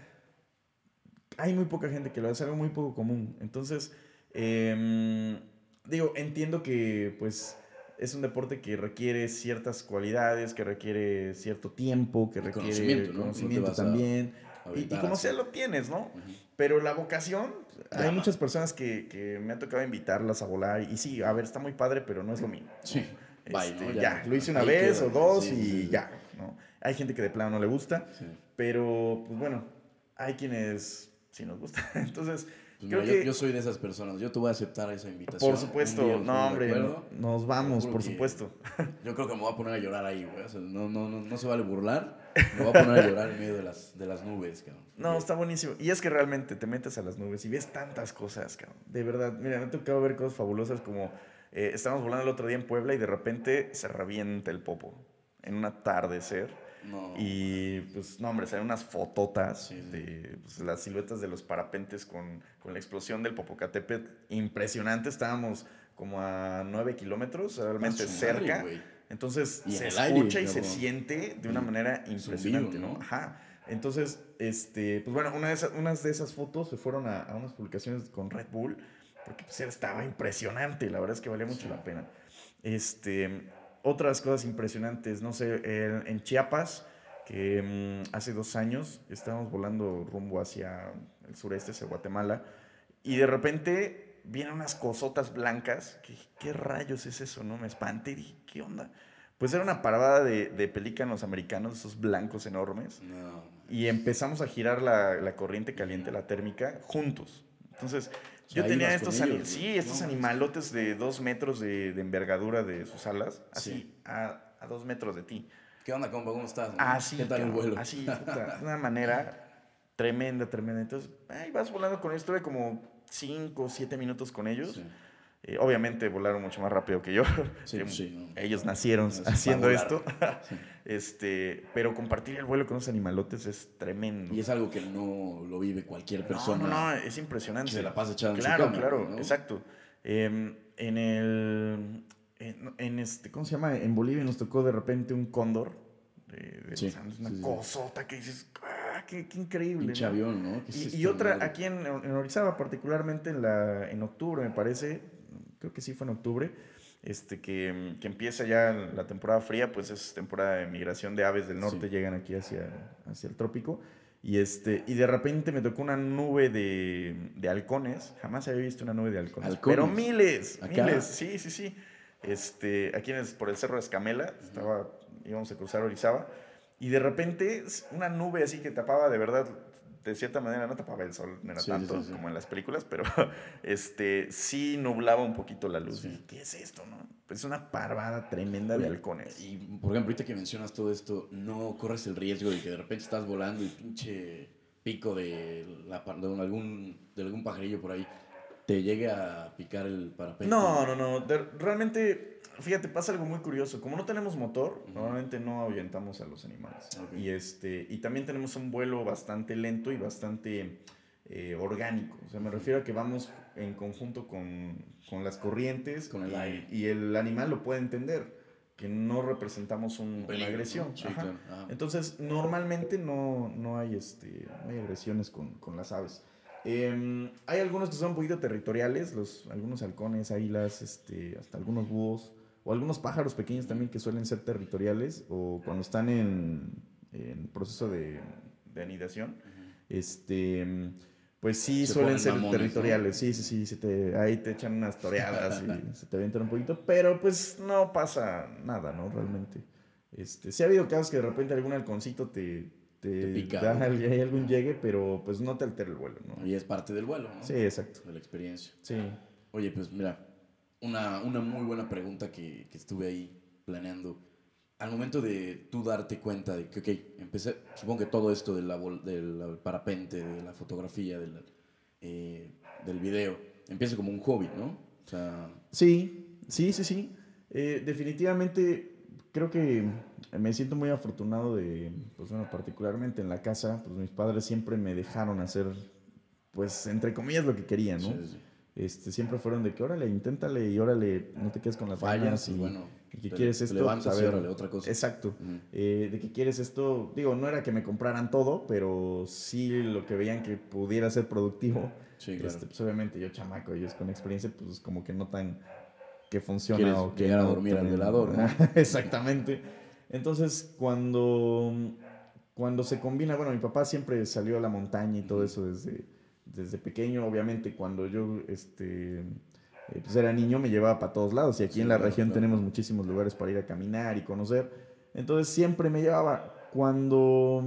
Hay muy poca gente que lo hace, algo muy poco común. Entonces, eh, digo, entiendo que, pues, es un deporte que requiere ciertas cualidades, que requiere cierto tiempo, que requiere conocimiento, también. Y, y como sea, lo tienes, ¿no? Pero la vocación, hay muchas personas que, que me ha tocado invitarlas a volar. Y sí, a ver, está muy padre, pero no es lo mío. Sí. Bye, Este, ¿no? ya, lo hice una vez queda. o dos Sí, y sí. ya, ¿no? Hay gente que de plano no le gusta, Sí. Pero, pues bueno, hay quienes sí nos gusta. Entonces, Pues creo mira, que... yo soy de esas personas. Yo te voy a aceptar esa invitación. Por supuesto, día no, hombre, acuerdo. nos vamos, por supuesto. Yo creo que me voy a poner a llorar ahí, güey. O sea, no, no, no, no se vale burlar. Me voy a poner a llorar en medio de las, de las nubes, cabrón. No, está buenísimo. Y es que realmente te metes a las nubes y ves tantas cosas, cabrón. De verdad, mira, me ha tocado ver cosas fabulosas como eh, estábamos volando el otro día en Puebla y de repente se revienta el popo en un atardecer. No. Y pues, no, hombre, salen unas fototas Sí, sí. de pues, las siluetas de los parapentes con, con la explosión del Popocatépetl. Impresionante, estábamos como a 9 kilómetros, realmente A su madre, cerca. Entonces Y se aire, escucha y se siente de una manera impresionante, vivo, ¿no? ¿no? Ajá. Entonces, este, pues bueno, una de esas, unas de esas fotos se fueron a, a unas publicaciones con Red Bull, porque pues estaba impresionante, la verdad es que valía mucho la pena. Este, otras cosas impresionantes, no sé, en, en Chiapas, que mm, hace dos años estábamos volando rumbo hacia el sureste, hacia Guatemala, y de repente vienen unas cosotas blancas, que ¿qué rayos es eso? No me espanté, y dije, ¿qué onda? Pues era una parvada de, de pelícanos americanos, esos blancos enormes, No. y empezamos a girar la, la corriente caliente, la térmica, juntos. Entonces, yo ahí tenía estos, ellos, sí, estos No, animalotes de dos metros de, de envergadura de sus alas, así, Sí. a, a dos metros de ti. ¿Qué onda, compa? ¿Cómo estás? Así, ¿Qué tal el cabrón, vuelo? Así, puta, de una manera tremenda, tremenda. Entonces, ahí vas volando con ellos. Estuve como 5 o 7 minutos con ellos. Sí. Eh, obviamente volaron mucho más rápido que yo. Sí, que sí, ¿no? Ellos nacieron haciendo esto. Sí. este, pero compartir el vuelo con los animalotes es tremendo. Y es algo que no lo vive cualquier No, persona. no, no, es impresionante. que se la pasa echada en su Claro, cama, claro, ¿no? exacto. Eh, en el. En, en este, ¿Cómo se llama? En Bolivia nos tocó de repente un cóndor. De, de una cosota que dices, ¡ah, qué, qué increíble! ¿no? avión, ¿no? ¿Qué es Y, otra aquí en, en Orizaba, particularmente en, la, en octubre, me parece, creo que sí fue en octubre, este, que, que empieza ya la temporada fría, pues es temporada de migración de aves del norte, Sí. llegan aquí hacia, hacia el trópico. Y, este, y de repente me tocó una nube de, de halcones. Jamás había visto una nube de halcones. ¿Halcones? Pero miles, ¿Acá? miles. Sí, sí, sí. Este, aquí en el- por el Cerro de Escamela, estaba, íbamos a cruzar Orizaba. Y de repente una nube así que tapaba de verdad, de cierta manera no tapaba el sol, no era Sí, tanto sí, sí. como en las películas, pero este, sí nublaba un poquito la luz. ¿Qué es esto? No? Pues es una parvada tremenda de halcones. Y, por ejemplo, ahorita que mencionas todo esto, no corres el riesgo de que de repente estás volando y pinche pico de, la, de algún, de algún pajarillo por ahí te llegue a picar el parapente. No, no, no. de- realmente, fíjate, pasa algo muy curioso. Como no tenemos motor, normalmente no ahuyentamos a los animales. Y, este, y también tenemos un vuelo bastante lento y bastante eh, orgánico. O sea, me refiero a que vamos en conjunto con, con las corrientes. Con el y, aire. Y el animal lo puede entender, que no representamos un- una Peligro, agresión. ¿no? Sí, Ajá. claro. Ajá. Entonces, normalmente no, no, hay, este, no hay agresiones con, con las aves. Eh, hay algunos que son un poquito territoriales, los, algunos halcones, águilas, este, hasta algunos búhos, o algunos pájaros pequeños también que suelen ser territoriales, o cuando están en, en proceso de, de anidación, este, pues sí Se suelen ser mamones, ¿no? territoriales, sí, sí, sí, se te- ahí te echan unas toreadas y se te aventan un poquito, pero pues no pasa nada, ¿no? Realmente. Este, sí ha habido casos que de repente algún halconcito te, te, Te pica, da ¿no? hay algún llegue, pero pues no te altera el vuelo, ¿no? Y es parte del vuelo, ¿no? Sí, exacto. De la experiencia. Sí. Oye, pues mira, una, una muy buena pregunta que, que estuve ahí planeando. Al momento de tú darte cuenta de que, ok, empecé, supongo que todo esto de la vol- del parapente, de la fotografía, del, eh, del video, empieza como un hobby, ¿no? O sea, Sí, sí, sí, sí. Eh, definitivamente creo que me siento muy afortunado de, pues bueno, particularmente en la casa, pues mis padres siempre me dejaron hacer, pues entre comillas, lo que querían, ¿no? sí, sí. Este, siempre fueron de que órale, inténtale y órale, no te quedes con las fallas ganas y bueno, y que te- quieres esto, levantas pues, a y órale, otra cosa. Exacto. Eh, de que quieres esto, digo, no era que me compraran todo, pero sí lo que veían que pudiera ser productivo. Sí, claro. Este, pues obviamente yo chamaco, ellos con experiencia, pues como que notan que funciona Quieres o que llegar a no dormir al velador, ¿no? Exactamente. Entonces, cuando, cuando se combina, bueno, mi papá siempre salió a la montaña y todo eso desde, desde pequeño, obviamente cuando yo este, eh, pues era niño me llevaba para todos lados y aquí Sí, en la claro, región claro. tenemos muchísimos lugares para ir a caminar y conocer. Entonces siempre me llevaba. Cuando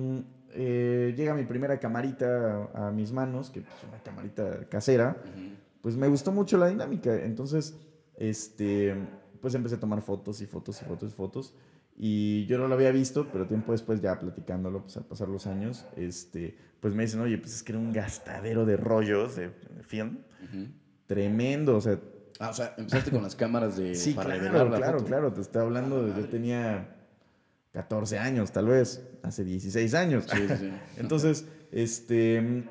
eh, llega mi primera camarita a, a mis manos, que es una camarita casera, Ujú. pues me gustó mucho la dinámica. Entonces, este, pues empecé a tomar fotos y fotos y fotos y fotos. Y yo no lo había visto, pero tiempo después ya platicándolo, pues al pasar los años, este, pues me dicen, oye, pues es que era un gastadero de rollos de film. Tremendo, o sea, Ah, o sea, empezaste con las cámaras de sí, para claro, la claro, foto. claro, te estoy hablando, de, yo tenía 14 años, tal vez, hace 16 años. Sí, sí, sí. Entonces, este,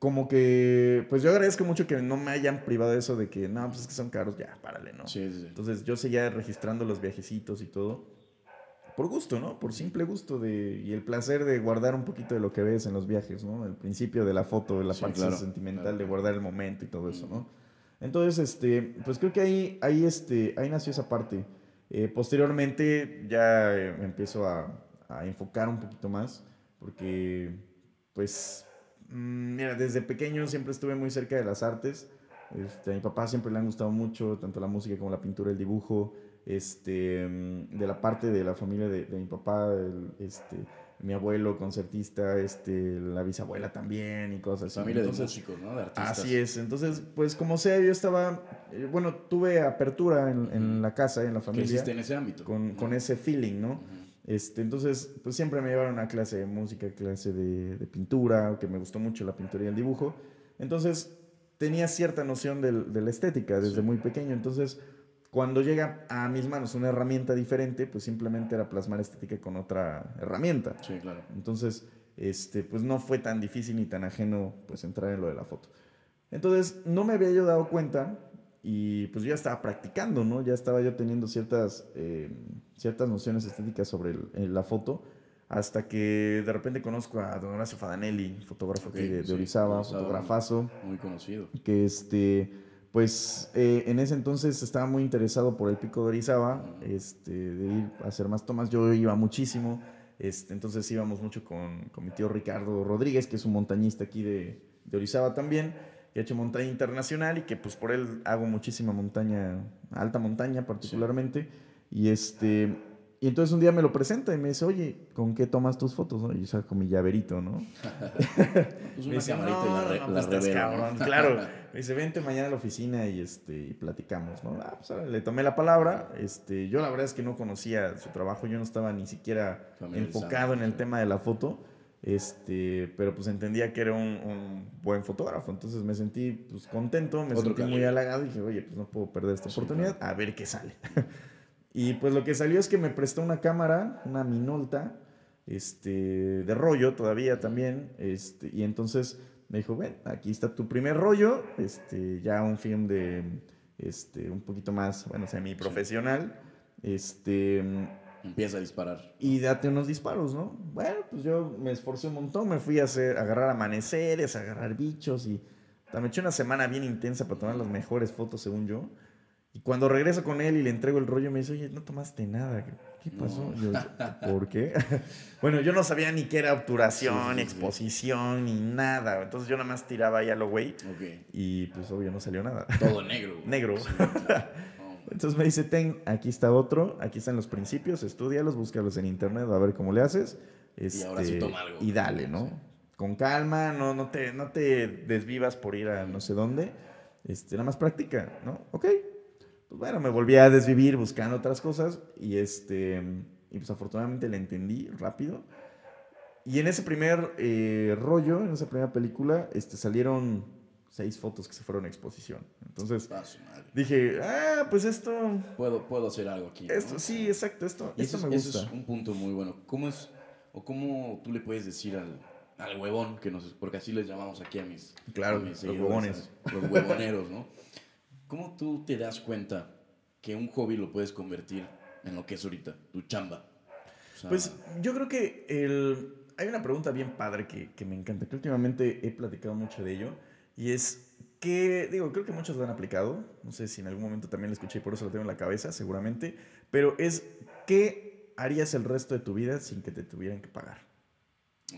como que, pues yo agradezco mucho que no me hayan privado de eso de que, no, pues es que son caros, ya, párale, ¿no? Sí, sí, sí. Entonces yo seguía registrando los viajecitos y todo. Por gusto, ¿no? Por simple gusto de, y el placer de guardar un poquito de lo que ves en los viajes, ¿no? El principio de la foto, de la Sí, parte claro, sentimental, claro. de guardar el momento y todo eso, ¿no? Entonces, este, pues creo que ahí, ahí, este, ahí nació esa parte. Eh, posteriormente ya eh, me empiezo a, a enfocar un poquito más, porque, pues, mm, mira, desde pequeño siempre estuve muy cerca de las artes. Este, a mi papá siempre le han gustado mucho, tanto la música como la pintura, el dibujo. Este, mm, de la parte de la familia de, de mi papá, el- este, mi abuelo concertista, este, la bisabuela también y cosas así. Familia de Entonces, músicos, ¿no? De artistas. Así es, entonces, pues como sea, yo estaba, eh, bueno, tuve apertura en, en la casa, en la familia, Creciste en ese ámbito. con, con ese feeling, ¿no? Este, entonces, pues siempre me llevaron a clase de música, clase de, de pintura, que me gustó mucho la pintura y el dibujo. Entonces, tenía cierta noción del- de la estética desde Sí. muy pequeño. Entonces, cuando llega a mis manos una herramienta diferente, pues simplemente era plasmar estética con otra herramienta. Sí, claro. Entonces, este, pues no fue tan difícil ni tan ajeno pues entrar en lo de la foto. Entonces, no me había yo dado cuenta y pues yo ya estaba practicando, ¿no? Ya estaba yo teniendo ciertas, eh, ciertas nociones estéticas sobre el- en la foto hasta que de repente conozco a don Horacio Fadanelli, fotógrafo aquí Ok, de, de sí, Orizaba, Orizaba. fotografazo, Muy conocido. que este, pues eh, en ese entonces estaba muy interesado por el pico de Orizaba, este, de ir a hacer más tomas. Yo iba muchísimo, este, entonces íbamos mucho con, con mi tío Ricardo Rodríguez, que es un montañista aquí de, de Orizaba también, que ha hecho montaña internacional y que pues por él hago muchísima montaña, alta montaña particularmente. Y este... Y entonces un día me lo presenta y me dice, oye, ¿con qué tomas tus fotos? no?" Y yo saco mi llaverito, ¿no? Pues Me una dice, camarita y la, re- no, la pues estás ¿no? cabrón. Claro. Me dice, vente mañana a la oficina y, este, y platicamos, ¿no? Ah, pues ahora le tomé la palabra. Este, yo la verdad es que no conocía su trabajo. Yo no estaba ni siquiera enfocado en el tema de la foto. Este, pero pues entendía que era un, un buen fotógrafo. Entonces me sentí pues, contento, me Otro sentí muy halagado y dije, oye, pues no puedo perder esta Sí, oportunidad. A ver qué sale. y pues lo que salió es que me prestó una cámara, una Minolta, este, de rollo todavía también. Este, y entonces me dijo, ven, aquí está tu primer rollo, este, ya un film de, este, un poquito más, bueno, semi-profesional, este, Empieza a disparar. y date unos disparos, ¿no? Bueno, pues yo me esforcé un montón, me fui a, hacer, a agarrar amaneceres, a agarrar bichos y me eché una semana bien intensa para tomar las mejores fotos, según yo. Y cuando regreso con él y le entrego el rollo, me dice, oye, no tomaste nada. ¿Qué- ¿Qué pasó? No. Yo, ¿por qué? bueno, yo no sabía ni qué era obturación, Sí, sí, exposición, ni nada. Entonces yo nada más tiraba ahí a lo güey Ok. y pues obvio no salió nada. Todo negro. Negro. Entonces me dice, ten, aquí está otro, aquí están los principios, estudialos, búscalos en internet, a ver cómo le haces. Y ahora sí Este, toma algo. Y dale, ¿no? Con calma, no, no, te, no te desvivas por ir a no sé dónde. Este, nada más practica, ¿no? Ok. Pues bueno, me volví a desvivir buscando otras cosas y este, y pues afortunadamente le entendí rápido. Y en ese primer eh, rollo, en esa primera película, este, salieron seis fotos que se fueron a exposición. Entonces, Ah, dije, ah, pues esto, Puedo, puedo hacer algo aquí. ¿no? esto, sí, exacto, esto, Y esto eso, me es, eso gusta. es un punto muy bueno. ¿Cómo es, o cómo tú le puedes decir al, al huevón, que nos, porque así les llamamos aquí a mis, Claro, a mis los huevones. Los huevoneros, ¿no? ¿Cómo tú te das cuenta que un hobby lo puedes convertir en lo que es ahorita, tu chamba? O sea, Pues yo creo que el... hay una pregunta bien padre que, que me encanta, que últimamente he platicado mucho de ello, y es que, digo, creo que muchos lo han aplicado, no sé si en algún momento también lo escuché y por eso lo tengo en la cabeza, seguramente, pero es, ¿qué harías el resto de tu vida sin que te tuvieran que pagar?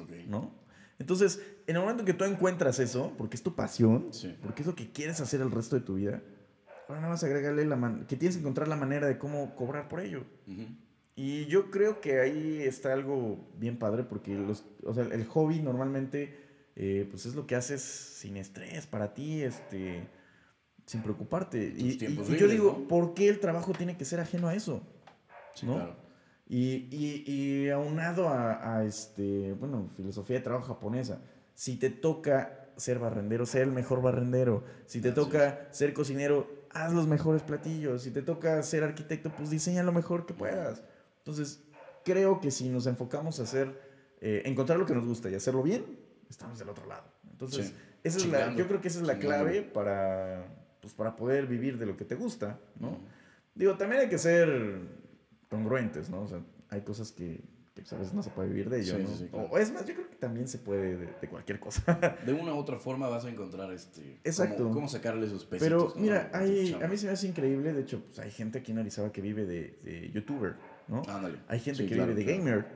ok. ¿No? Entonces, en el momento en que tú encuentras eso, porque es tu pasión, Sí. porque es lo que quieres hacer el resto de tu vida, ahora nada más agregarle la man que tienes que encontrar la manera de cómo cobrar por ello. Ujú. Y yo creo que ahí está algo bien padre porque los, o sea, el hobby normalmente eh, pues es lo que haces sin estrés para ti, este, sin preocuparte. Y, y- tiempos y yo libres, digo, ¿no? ¿por qué el trabajo tiene que ser ajeno a eso? Sí, ¿no? claro. Y, y, y aunado a, a, este, bueno, filosofía de trabajo japonesa, si te toca ser barrendero, ser el mejor barrendero. Si te Así toca ser cocinero, haz los mejores platillos. Si te toca ser arquitecto, pues diseña lo mejor que puedas. Entonces, creo que si nos enfocamos a hacer, eh, encontrar lo que nos gusta y hacerlo bien, estamos del otro lado. Entonces, Sí. esa es la, yo creo que esa es la chingando. clave para, pues, para poder vivir de lo que te gusta, ¿no? Digo, también hay que ser congruentes, ¿no? O sea, hay cosas que, pues, a veces no se puede vivir de ello, Sí, ¿no? sí, sí, claro. O es más, yo creo que también se puede de, de cualquier cosa. De una u otra forma vas a encontrar este. Exacto. Cómo, cómo sacarle esos pesitos. Pero ¿no? mira, a hay, mí se me hace increíble, de hecho, pues, hay gente aquí en Arizaba que vive de, de youtuber, ¿no? Ándale. hay gente Sí, que claro, vive de claro. gamer,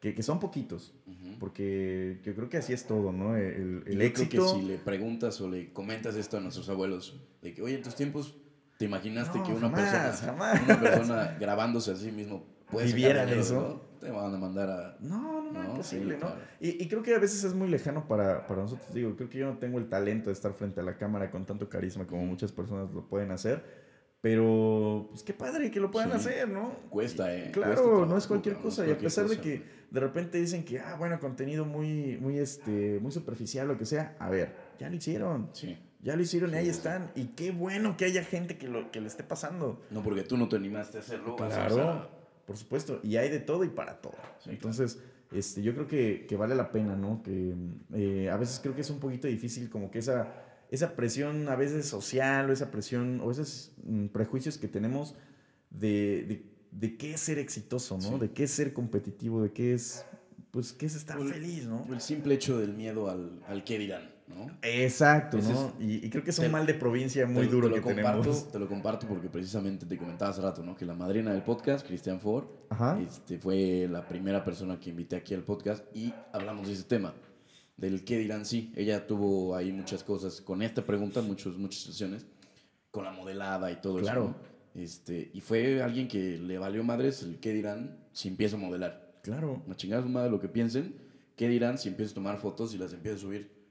que, que son poquitos, porque yo creo que así es todo, ¿no? El, el yo éxito... Creo que si le preguntas o le comentas esto a nuestros abuelos, de que, oye, en tus tiempos, ¿te imaginaste No, que una jamás, persona, jamás. una persona grabándose a sí mismo puede Viviera de eso. ¿no? Te van a mandar a. No, no, no, No, imposible, sí, ¿no? claro. Y, y creo que a veces es muy lejano para, para nosotros. Digo, creo que yo no tengo el talento de estar frente a la cámara con tanto carisma como muchas personas lo pueden hacer. Pero, pues qué padre que lo puedan Sí. hacer, ¿no? Cuesta, ¿eh? Claro, Cuesta no es cualquier cabrón, no es cosa. Y a pesar de que de repente dicen que, ah, bueno, contenido muy, muy, este, muy superficial, lo que sea. A ver, ya lo hicieron. Sí. Ya lo hicieron y ahí sí, están. Y qué bueno que haya gente que, lo, que le esté pasando. No porque tú no te animaste a hacerlo. a Claro, por supuesto. Y hay de todo y para todo. Sí, Entonces, este, yo creo que, que vale la pena, ¿no? Que eh, a veces creo que es un poquito difícil como que esa, esa presión a veces social o esa presión o esos mm, prejuicios que tenemos de, de, de qué es ser exitoso, ¿no? Sí. De qué es ser competitivo, de qué es, pues, qué es estar el- feliz, ¿no? El simple hecho del miedo al, al qué dirán, ¿no? Exacto, Ese ¿no? Y, y creo que es te- un mal de provincia muy Te- duro te que lo comparto, tenemos. Te lo comparto porque precisamente te comentaba hace rato, ¿no? Que la madrina del podcast, Christian Ford, Ajá. este, fue la primera persona que invité aquí al podcast y hablamos de ese tema, del qué dirán sí. Ella tuvo ahí muchas cosas con esta pregunta, muchos, muchas sesiones, con la modelada y todo Claro. eso. ¿no? Este, y fue alguien que le valió madres el qué dirán si empiezo a modelar. Claro. No chingada su madre lo que piensen, qué dirán si empiezo a tomar fotos y las empiezo a subir.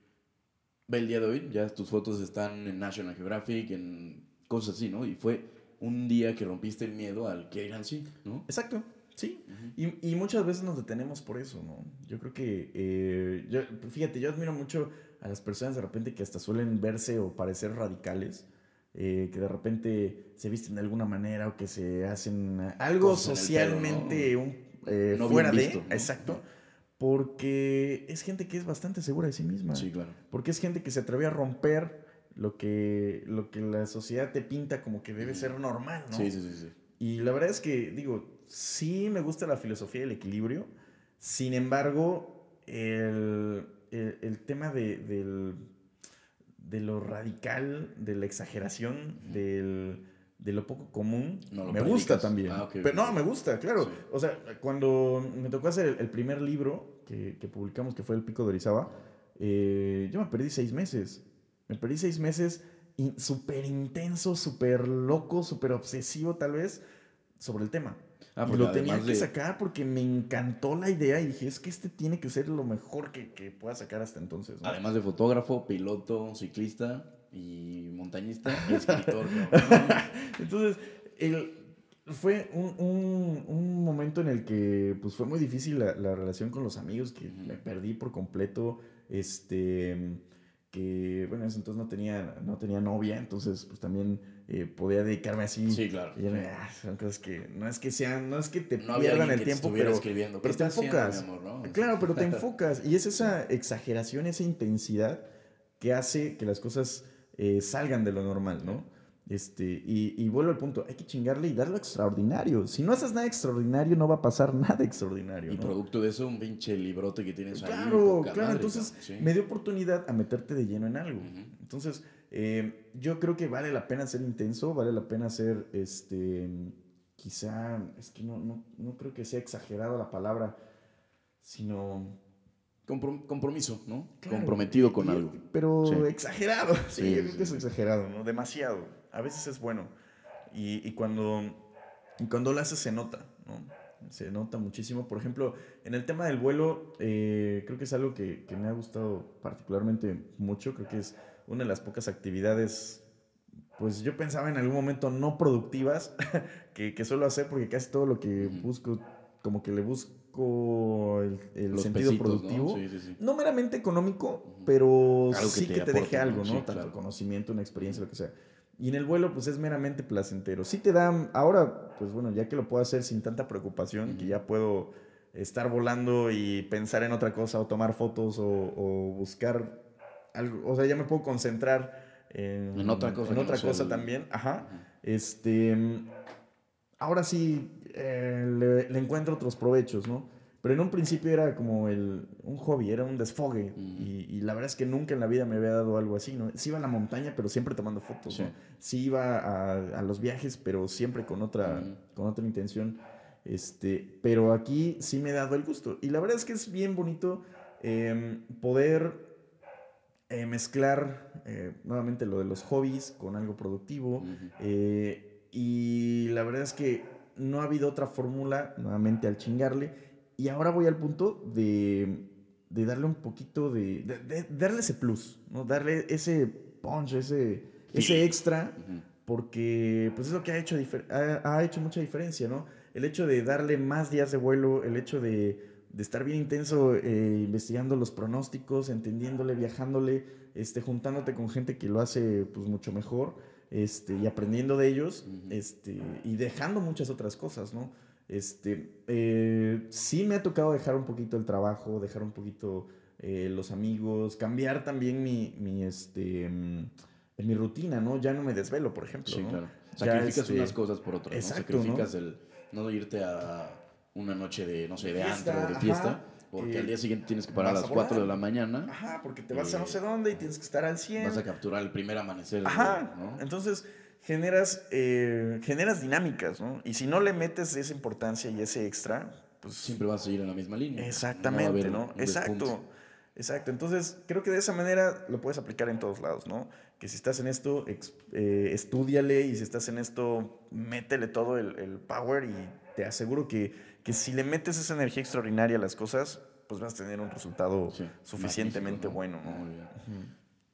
Ve el día de hoy, ya tus fotos están en National Geographic, en cosas así, ¿no? Y fue un día que rompiste el miedo al qué dirán sí, ¿no? Exacto, sí. y, y muchas veces nos detenemos por eso, ¿no? Yo creo que, eh, yo- fíjate, yo admiro mucho a las personas de repente que hasta suelen verse o parecer radicales, eh, que de repente se visten de alguna manera o que se hacen algo socialmente pelo, un- eh, No fuera de, visto, ¿no? exacto, porque es gente que es bastante segura de sí misma. Sí, claro. Porque es gente que se atreve a romper lo que, lo que la sociedad te pinta como que debe ser normal, ¿no? Sí, sí, sí, sí. Y la verdad es que, digo, sí me gusta la filosofía del equilibrio, sin embargo, el, el- el tema de, del- de lo radical, de la exageración, del, de lo poco común, No lo me gusta también. Ah, Pero, no, me gusta, claro. Sí. O sea, cuando me tocó hacer el, el primer libro que, que publicamos, que fue El Pico de Orizaba, eh, yo me perdí seis meses. Me perdí seis meses in- súper intenso, súper loco, súper obsesivo tal vez sobre el tema. Ah, y lo tenía que de- sacar porque me encantó la idea y dije, es que este tiene que ser lo mejor que, que pueda sacar hasta entonces. ¿no? Además de fotógrafo, piloto, ciclista y montañista, y escritor. Entonces, el, fue un, un- un momento en el que pues, fue muy difícil la, la relación con los amigos, que me perdí por completo. Este, que, bueno, en ese entonces no tenía, no tenía novia, entonces pues también eh, podía dedicarme así. Sí, claro. Y era, ah, son cosas que no es que sean, no es que te No pierdan el que tiempo, pero, escribiendo. ¿Qué pero te haciendo, enfocas. mi amor, no? Claro, pero te enfocas. Y es esa exageración, esa intensidad que hace que las cosas eh, salgan de lo normal, ¿no? Este, y, y vuelvo al punto, hay que chingarle y darlo extraordinario. Si no haces nada extraordinario, no va a pasar nada extraordinario. Y ¿no? producto de eso, un pinche librote que tienes ahí. Claro, poca claro. madre, Entonces sí. me dio oportunidad a meterte de lleno en algo. Entonces, eh, yo creo que vale la pena ser intenso, vale la pena ser, este, quizá, es que no, no, no creo que sea exagerado la palabra, sino compromiso, ¿no? Claro, Comprometido con y- algo. Pero Sí. exagerado. Sí, Sí, yo creo sí, que es exagerado, ¿no? Demasiado. A veces es bueno. Y, y cuando, y cuando lo haces se nota, ¿no? Se nota muchísimo. Por ejemplo, en el tema del vuelo, eh, creo que es algo que, que me ha gustado particularmente mucho. Creo que es una de las pocas actividades, pues yo pensaba en algún momento no productivas que, que suelo hacer porque casi todo lo que busco, como que le busco el, sentido pesitos, ¿no? productivo. Sí, sí, sí. No meramente económico, pero Algo que sí te que te, aporte, deje algo, ¿no? Tanto claro. conocimiento, una experiencia, lo que sea. Y en el vuelo, pues es meramente placentero. Sí te da, ahora, pues bueno, ya que lo puedo hacer sin tanta preocupación, que ya puedo estar volando y pensar en otra cosa, o tomar fotos, o, o buscar algo, o sea, ya me puedo concentrar en, En otra cosa en que otra no sea cosa el- también. Ajá. Este, ahora sí eh, le, le encuentro otros provechos, ¿no? Pero en un principio era como el, un hobby, era un desfogue. Mm. Y, y la verdad es que nunca en la vida me había dado algo así, ¿no? Sí iba a la montaña, pero siempre tomando fotos, Sí. ¿no? Sí iba a, a los viajes, pero siempre con otra, Ujú. con otra intención. Este, pero aquí sí me he dado el gusto. Y la verdad es que es bien bonito em, poder eh, mezclar eh, nuevamente lo de los hobbies con algo productivo. Y la verdad es que no ha habido otra fórmula, nuevamente al chingarle. Y ahora voy al punto de, de darle un poquito de, de- de darle ese plus, ¿no? Darle ese punch, ese, ese extra, porque pues es lo que ha hecho, ha, ha hecho mucha diferencia, ¿no? El hecho de darle más días de vuelo, el hecho de, de estar bien intenso eh, investigando los pronósticos, entendiéndole, viajándole, este, juntándote con gente que lo hace pues mucho mejor este, y aprendiendo de ellos este, y dejando muchas otras cosas, ¿no? Este, eh, sí me ha tocado dejar un poquito el trabajo, dejar un poquito eh, los amigos, cambiar también mi, mi, este, mm, mi rutina, ¿no? Ya no me desvelo, por ejemplo. Sí, ¿no? claro. Sacrificas este, unas cosas por otras, exacto, ¿no? ¿no? Sacrificas el no irte a una noche de, no sé, de Fiesta, antro o de ajá, fiesta, porque que al día siguiente tienes que parar a las a 4 de la mañana, Ajá, porque te vas a no Eh, sé dónde y tienes que estar al 100. vas a capturar el primer amanecer, Ajá. ¿no? Entonces generas, eh, generas dinámicas, ¿no? Y si no le metes esa importancia y ese extra, pues Siempre vas a seguir en la misma línea. Exactamente, ¿no? Exacto. Exacto. Entonces, creo que de esa manera lo puedes aplicar en todos lados, ¿no? Que si estás en esto, eh, estúdiale y si estás en esto, métele todo el, el power y te aseguro que, que si le metes esa energía extraordinaria a las cosas, pues vas a tener un resultado Sí, suficientemente bueno, ¿no?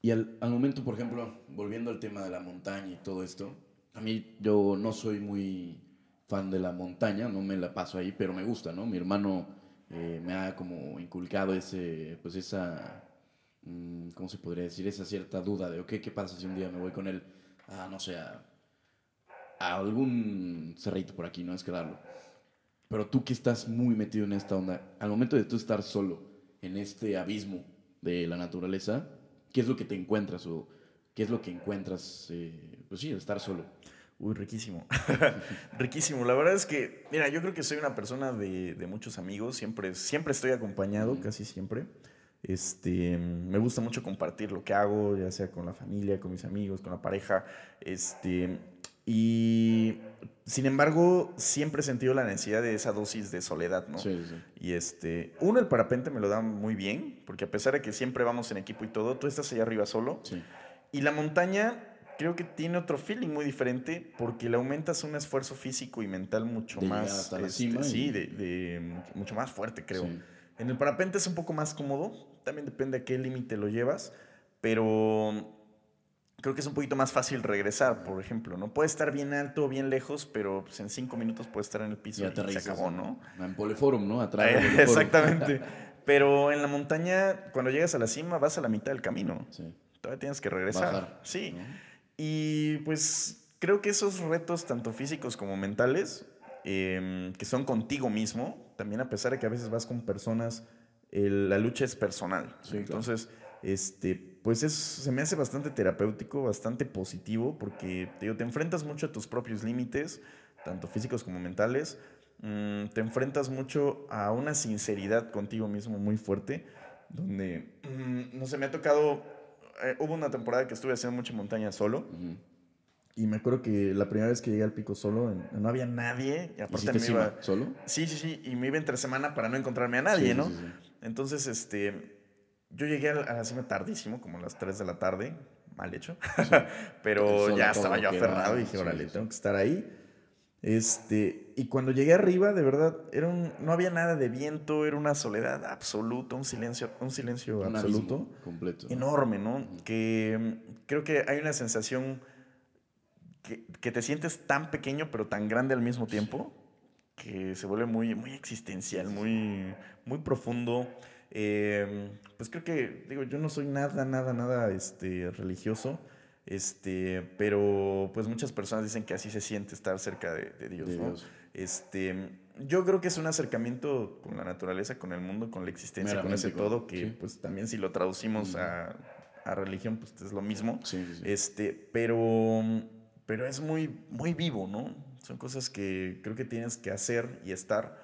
Y al, al momento, por ejemplo, volviendo al tema de la montaña y todo esto, a mí yo no soy muy fan de la montaña, no me la paso ahí, pero me gusta, ¿no? Mi hermano eh, me ha como inculcado ese, pues esa, mm, ¿cómo se podría decir? Esa cierta duda de, ok, ¿qué pasa si un día me voy con él a, no sé, a, a algún cerrito por aquí, no es quedarlo? Pero tú que estás muy metido en esta onda, al momento de tú estar solo en este abismo de la naturaleza, ¿qué es lo que te encuentras o qué es lo que encuentras? eh, pues sí, estar solo. Uy, riquísimo. riquísimo. La verdad es que, mira, yo creo que soy una persona de, de muchos amigos. Siempre, siempre estoy acompañado, casi siempre. Este, me gusta mucho compartir lo que hago, ya sea con la familia, con mis amigos, con la pareja. Este, y sin embargo, siempre he sentido la necesidad de esa dosis de soledad, ¿no? Sí, sí. Y este, uno, el parapente me lo da muy bien, porque a pesar de que siempre vamos en equipo y todo, tú estás allá arriba solo. sí. Y la montaña creo que tiene otro feeling muy diferente porque le aumentas un esfuerzo físico y mental mucho De más. hasta la este, cima y- Sí, de, de mucho- mucho más fuerte, creo. Sí. En el parapente es un poco más cómodo, también depende a qué límite lo llevas, pero creo que es un poquito más fácil regresar, por ejemplo, ¿no? Puede estar bien alto, bien lejos, pero pues, en cinco minutos puede estar en el piso Y y, se acabó, ¿no? En Poleforum, ¿no? Atrás. Eh. Exactamente. Pero en la montaña, cuando llegas a la cima, vas a la mitad del camino. Sí. Todavía tienes que regresar. Bajar, Sí. ¿no? Y pues creo que esos retos, tanto físicos como mentales, em, que son contigo mismo, también a pesar de que a veces vas con personas, el- la lucha es personal. Sí, claro. Este, pues es, se me hace bastante terapéutico, bastante positivo, porque te, te enfrentas mucho a tus propios límites, tanto físicos como mentales. Mm, te enfrentas mucho a una sinceridad contigo mismo muy fuerte, donde, mm, no sé, me ha tocado, eh, hubo una temporada que estuve haciendo mucha montaña solo, y me acuerdo que la primera vez que llegué al pico solo, no había nadie, y aparte ¿Hiciste me iba... solo? Sí, sí, sí, y me iba entre semana para no encontrarme a nadie, sí, ¿no? sí, sí. Entonces, este, yo llegué a la, cima tardísimo, como a las 3 de la tarde, mal hecho, El pero ya estaba yo aferrado y dije, sí, órale, sí, sí. tengo que estar ahí. Este, y cuando llegué arriba, de verdad, era un, no había nada de viento, era una soledad absoluta, un silencio, un silencio Un absoluto. completo. ¿no? Enorme, ¿no? Que mm, creo que hay una sensación que, que te sientes tan pequeño pero tan grande al mismo tiempo que se vuelve muy, muy existencial, muy, muy profundo. Eh, pues creo que, digo, yo no soy nada, nada, nada este, religioso, este, pero pues muchas personas dicen que así se siente estar cerca de, de Dios, De ¿no? Dios. Este, yo creo que es un acercamiento con la naturaleza, con el mundo, con la existencia, con ese todo, que sí. pues también si lo traducimos a, a religión, pues es lo mismo. Sí, sí. Este, pero, pero es muy, muy vivo, ¿no? Son cosas que creo que tienes que hacer y estar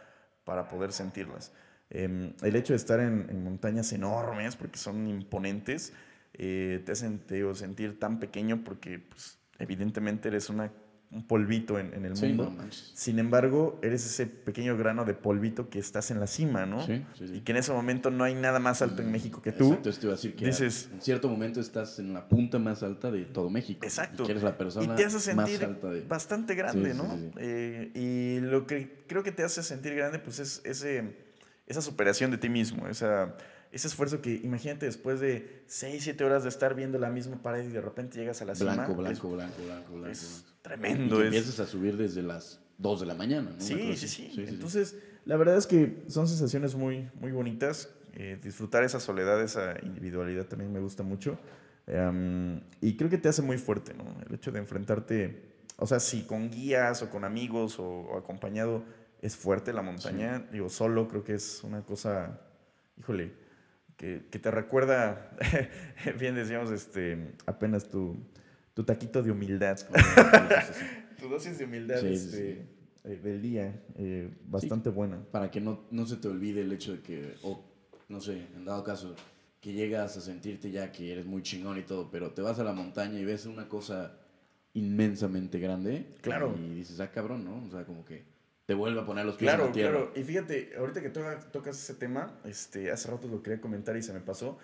para poder sentirlas. Em, el hecho de estar en, en montañas enormes, porque son imponentes, eh, te hacen te digo, sentir tan pequeño porque pues, evidentemente eres una, un polvito en, en el Sí, mundo. no. Sin embargo, eres ese pequeño grano de polvito que estás en la cima, ¿no? Sí. Y que en ese momento no hay nada más alto en México que tú. Exacto, esto iba a decir que dices- en cierto momento estás en la punta más alta de todo México. Exacto. Y que eres la persona y te hace más sentir alta de... bastante grande, ¿no? Eh, y lo que creo que te hace sentir grande, pues es ese, esa superación de ti mismo, esa, ese esfuerzo que, imagínate, después de 6, 7 horas de estar viendo la misma pared y de repente llegas a la cima. Blanco, es- blanco, blanco, blanco, blanco. Es, Y tremendo. que es- empiezas a subir desde las 2 de la mañana, ¿no? Sí, sí, sí, Entonces, la verdad es que son sensaciones muy, muy bonitas. Eh, disfrutar esa soledad, esa individualidad también me gusta mucho. Em, y creo que te hace muy fuerte, ¿no? El hecho de enfrentarte, o sea, si con guías o con amigos o, o acompañado es fuerte la montaña, digo, solo creo que es una cosa, híjole, que, que te recuerda, bien decíamos, este, apenas tu, tu taquito de humildad. Tu dosis de humildad Sí, sí, este, eh, del día, eh, bastante buena. Para que no, no se te olvide el hecho de que, o no sé, en dado caso, que llegas a sentirte ya que eres muy chingón y todo, pero te vas a la montaña y ves una cosa inmensamente grande. Claro. Y dices, ah, cabrón, ¿no? O sea, como que te vuelve a poner los pies en Claro, la tierra. claro. Y fíjate, ahorita que toca- tocas ese tema, este, hace rato lo quería comentar y se me pasó,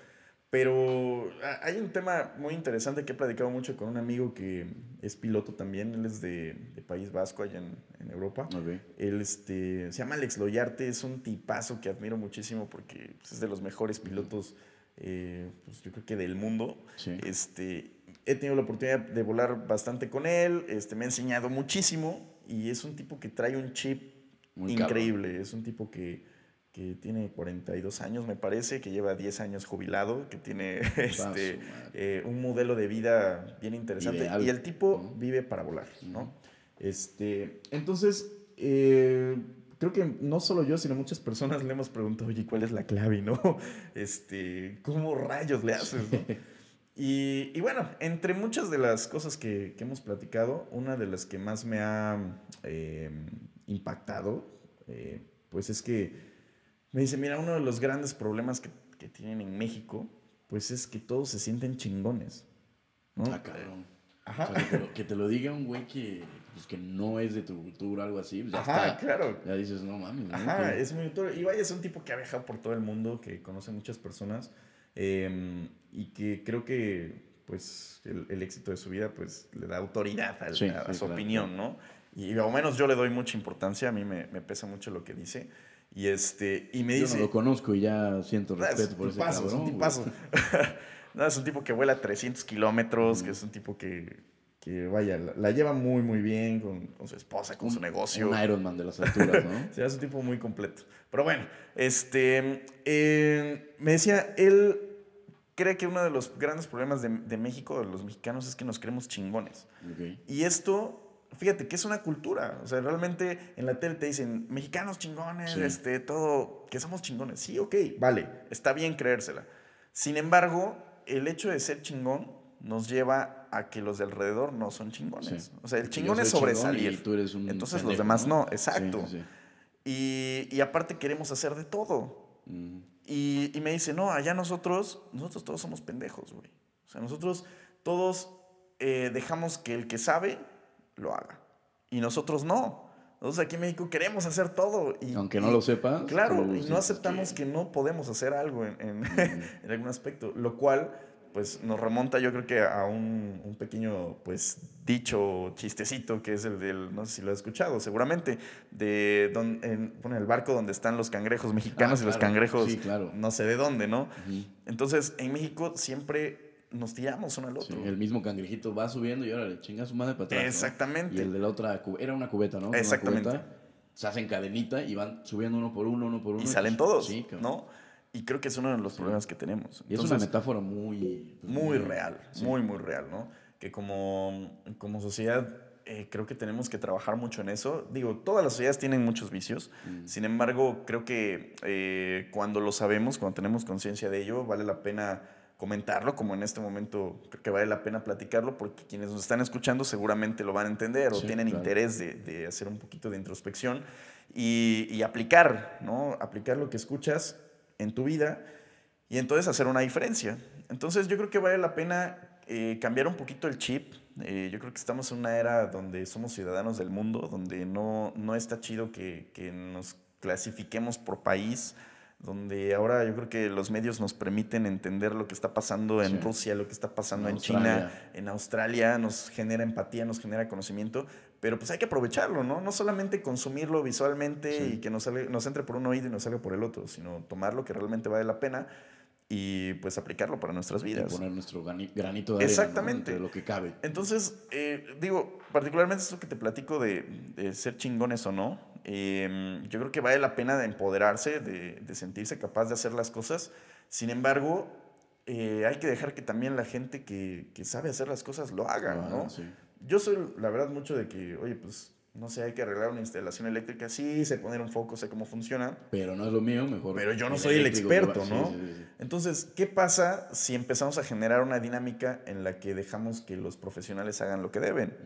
pero hay un tema muy interesante que he platicado mucho con un amigo que es piloto también, él es de, de País Vasco, allá en, en Europa. Ok. Él este, se llama Alex Loyarte, es un tipazo que admiro muchísimo porque pues, es de los mejores pilotos, eh, pues, yo creo que del mundo. Sí. Este, he tenido la oportunidad de volar bastante con él, este, me ha enseñado muchísimo y es un tipo que trae un chip Muy increíble. Es un tipo que, que tiene 42 años, me parece, que lleva 10 años jubilado, que tiene este, eh, un modelo de vida bien interesante. Ideal, Y el tipo ¿no? vive para volar, ¿no? Este, entonces, eh, creo que no solo yo, sino muchas personas le hemos preguntado, oye, ¿cuál es la clave, no? Este, ¿cómo rayos le haces, no? Y, y bueno, entre muchas de las cosas que, que hemos platicado, una de las que más me ha eh, impactado, eh, pues es que me dice, mira, uno de los grandes problemas que, que tienen en México, pues es que todos se sienten chingones. ¿no? Ah, cabrón. Ajá. O sea, que, te lo, que te lo diga un güey que, pues, que no es de tu cultura algo así, pues ya Ajá, está. claro. Ya dices, no mames. ¿no? Ajá, es muy Y vaya, es un tipo que ha viajado por todo el mundo, que conoce muchas personas eh, y que creo que pues el, el éxito de su vida pues le da autoridad al- Sí, a, a sí, su claro, opinión, ¿no? Y al menos yo le doy mucha importancia, a mí me, me pesa mucho lo que dice. Y, este, y me Yo dice... no lo conozco y ya siento es respeto un por ese tipazo, cabrón. es un tipazo. no, es un tipo que vuela 300 kilómetros, que es un tipo que, que vaya, la, la lleva muy, muy bien con, con su esposa, con su Un- negocio. Un Iron Man de las alturas, ¿no? O sea, es un tipo muy completo. Pero bueno, este, eh, me decía, él cree que uno de los grandes problemas de, de México, de los mexicanos, es que nos creemos chingones. Ok. Y esto, fíjate, que es una cultura. O sea, realmente en la tele te dicen, mexicanos chingones, Sí. este, todo, que somos chingones. Sí, ok, vale, está bien creérsela. Sin embargo, el hecho de ser chingón nos lleva a que los de alrededor no son chingones. Sí. O sea, el chingón es soy chingón sobresalir. Y tú eres un Entonces los pendejo, demás no, exacto. Sí, Y, y aparte queremos hacer de todo. sí. Mm. Y, y me dice, no, allá nosotros, nosotros todos somos pendejos, güey. O sea, nosotros todos eh, dejamos que el que sabe lo haga. Y nosotros no. Nosotros aquí en México queremos hacer todo. Y, Aunque no y- lo sepas. Claro, y no aceptamos que... no podemos hacer algo en, en algún aspecto. Lo cual, pues, nos remonta yo creo que a un, un pequeño, pues, dicho chistecito que es el del, no sé si lo has escuchado, seguramente, de don, en, bueno, el barco donde están los cangrejos mexicanos Ah, y los cangrejos Sí, claro. no sé de dónde, ¿no? Entonces, en México siempre nos tiramos uno al Sí, otro. el mismo cangrejito va subiendo y ahora le chinga su madre para atrás. ¿no? Exactamente. Y el de la otra, era una cubeta, ¿no? Una Exactamente. cubeta, se hacen cadenita y van subiendo uno por uno, uno por uno. y salen todos, Sí. ¿no? Y creo que es uno de los problemas que tenemos. Y es una Entonces, metáfora muy... pues, muy real, sí. muy, muy real, ¿no? Que como, como sociedad eh, creo que tenemos que trabajar mucho en eso. Digo, todas las sociedades tienen muchos vicios, Mm. sin embargo, creo que eh, cuando lo sabemos, cuando tenemos conciencia de ello, vale la pena comentarlo, como en este momento creo que vale la pena platicarlo, porque quienes nos están escuchando seguramente lo van a entender o Sí, tienen claro. interés de, de hacer un poquito de introspección y, y aplicar, ¿no? Aplicar lo que escuchas en tu vida y entonces hacer una diferencia. Entonces yo creo que vale la pena eh, cambiar un poquito el chip. Eh, yo creo que estamos en una era donde somos ciudadanos del mundo, donde no, no está chido que, que nos clasifiquemos por país, donde ahora yo creo que los medios nos permiten entender lo que está pasando en Sí. Rusia, lo que está pasando En en, China, en Australia, nos genera empatía, nos genera conocimiento, pero pues hay que aprovecharlo, ¿no? No solamente consumirlo visualmente Sí. y que nos, sale- nos entre por un oído y nos salga por el otro, sino tomar lo que realmente vale la pena y pues aplicarlo para nuestras Y vidas. poner nuestro grani- granito de arena, ¿no? Exactamente. Entre lo que cabe. Entonces, eh, digo, particularmente esto que te platico de, de ser chingones o no, eh, yo creo que vale la pena de empoderarse, de, de sentirse capaz de hacer las cosas. Sin embargo, eh, hay que dejar que también la gente que, que sabe hacer las cosas lo haga, Ah, ¿no? sí. Yo soy, la verdad, mucho de que, oye, pues, no sé, hay que arreglar una instalación eléctrica, sí, sé poner un foco, sé cómo funciona, Pero no es lo mío, mejor. pero yo no soy el experto, ¿no? sí, sí, sí. Entonces, ¿qué pasa si empezamos a generar una dinámica en la que dejamos que los profesionales hagan lo que deben?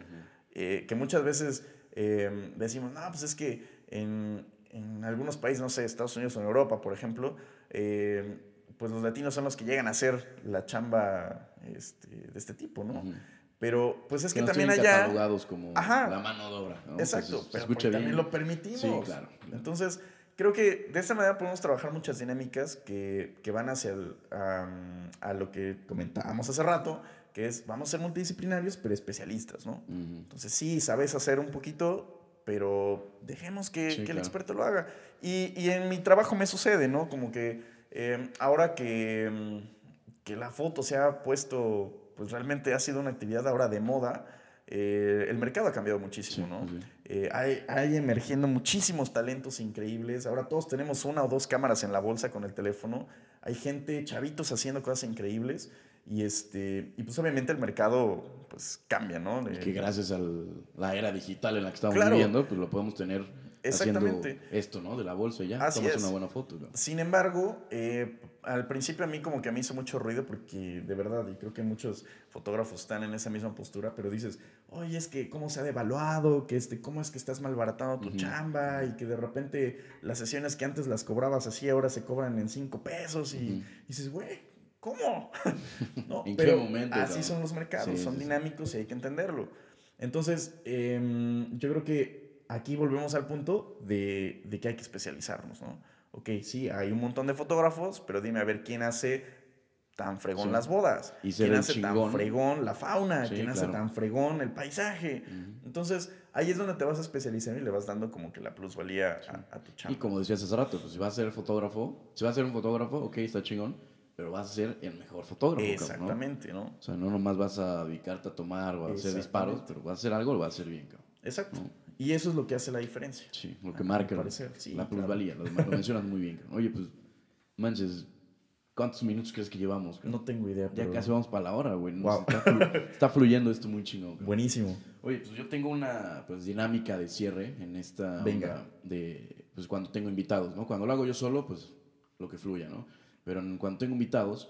Eh, que muchas veces eh, decimos, no, pues es que en, en algunos países, no sé, Estados Unidos o en Europa, por ejemplo, eh, pues los latinos son los que llegan a hacer la chamba este, de este tipo, ¿no? Pero pues es que, no también allá... catalogados como Ajá. la mano de obra. ¿no? Exacto, se pero escucha también lo permitimos. Sí, claro. claro. Entonces, creo que de esta manera podemos trabajar muchas dinámicas que, que van hacia el, a lo que comentábamos hace rato, que es vamos a ser multidisciplinarios, pero especialistas, ¿no? Entonces, sí, sabes hacer un poquito, pero dejemos que, Sí, que el experto lo haga. Y, y en mi trabajo me sucede, ¿no? Como que eh, ahora que, mm, que la foto se ha puesto, pues realmente ha sido una actividad ahora de moda, eh, el mercado ha cambiado muchísimo, Sí, ¿no? sí. Eh, hay, hay emergiendo muchísimos talentos increíbles. Ahora todos tenemos una o dos cámaras en la bolsa con el teléfono. Hay gente, chavitos haciendo cosas increíbles. Y, este, y pues obviamente el mercado pues cambia, ¿no? Y que gracias a la era digital en la que estamos Claro. viviendo, pues lo podemos tener haciendo Exactamente. esto, ¿no? De la bolsa y ya. Así tomas es. una buena foto. ¿no? Sin embargo, eh, al principio a mí como que a mí hizo mucho ruido porque de verdad, y creo que muchos fotógrafos están en esa misma postura, pero dices, oye, es que cómo se ha devaluado, que este, cómo es que estás malbaratando tu chamba y que de repente las sesiones que antes las cobrabas así ahora se cobran en cinco pesos y dices, güey, ¿cómo? ¿No? ¿En qué pero momento, así son los mercados, Sí, son sí, sí. dinámicos y hay que entenderlo. Entonces, em, yo creo que aquí volvemos al punto de, de que hay que especializarnos, ¿no? Ok, sí, hay un montón de fotógrafos, pero dime a ver quién hace tan fregón Sí. las bodas, Y quién hace tan fregón la fauna, Sí, quién hace tan fregón el paisaje. Entonces, ahí es donde te vas a especializar y le vas dando como que la plusvalía a, a tu Y chamba. como decías hace rato, pues si vas a ser fotógrafo, si vas a ser un fotógrafo, ok, está chingón, pero vas a ser el mejor fotógrafo. Exactamente, ¿no? O sea, no nomás vas a dedicarte a tomar o a hacer disparos, pero vas a hacer algo, lo vas a hacer bien, cabrón. Exacto. ¿no? Y eso es lo que hace la diferencia. Sí, lo que marca parecer, sí, la claro. plusvalía. Lo, lo mencionas muy bien. Oye, pues, manches, ¿cuántos minutos crees que llevamos? No tengo idea, ya pero... casi vamos para la hora, güey. Wow. Está, flu- está fluyendo esto muy chingón. Buenísimo. Oye, pues yo tengo una pues, dinámica de cierre en esta Venga. de pues cuando tengo invitados, ¿no? Cuando lo hago yo solo, pues lo que fluya, ¿no? Pero en- cuando tengo invitados,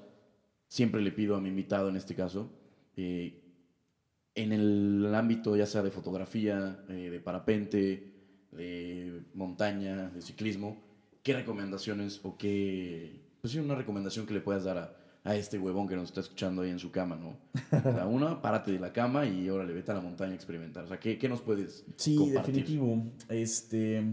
siempre le pido a mi invitado, en este caso, eh, en el ámbito ya sea de fotografía, eh, de parapente, de montaña, de ciclismo, ¿qué recomendaciones o qué, pues sí, una recomendación que le puedas dar a, a este huevón que nos está escuchando ahí en su cama, ¿no? O sea, una, párate de la cama y órale, vete a la montaña a experimentar. O sea, ¿qué, qué nos puedes Sí, compartir? definitivo. Este,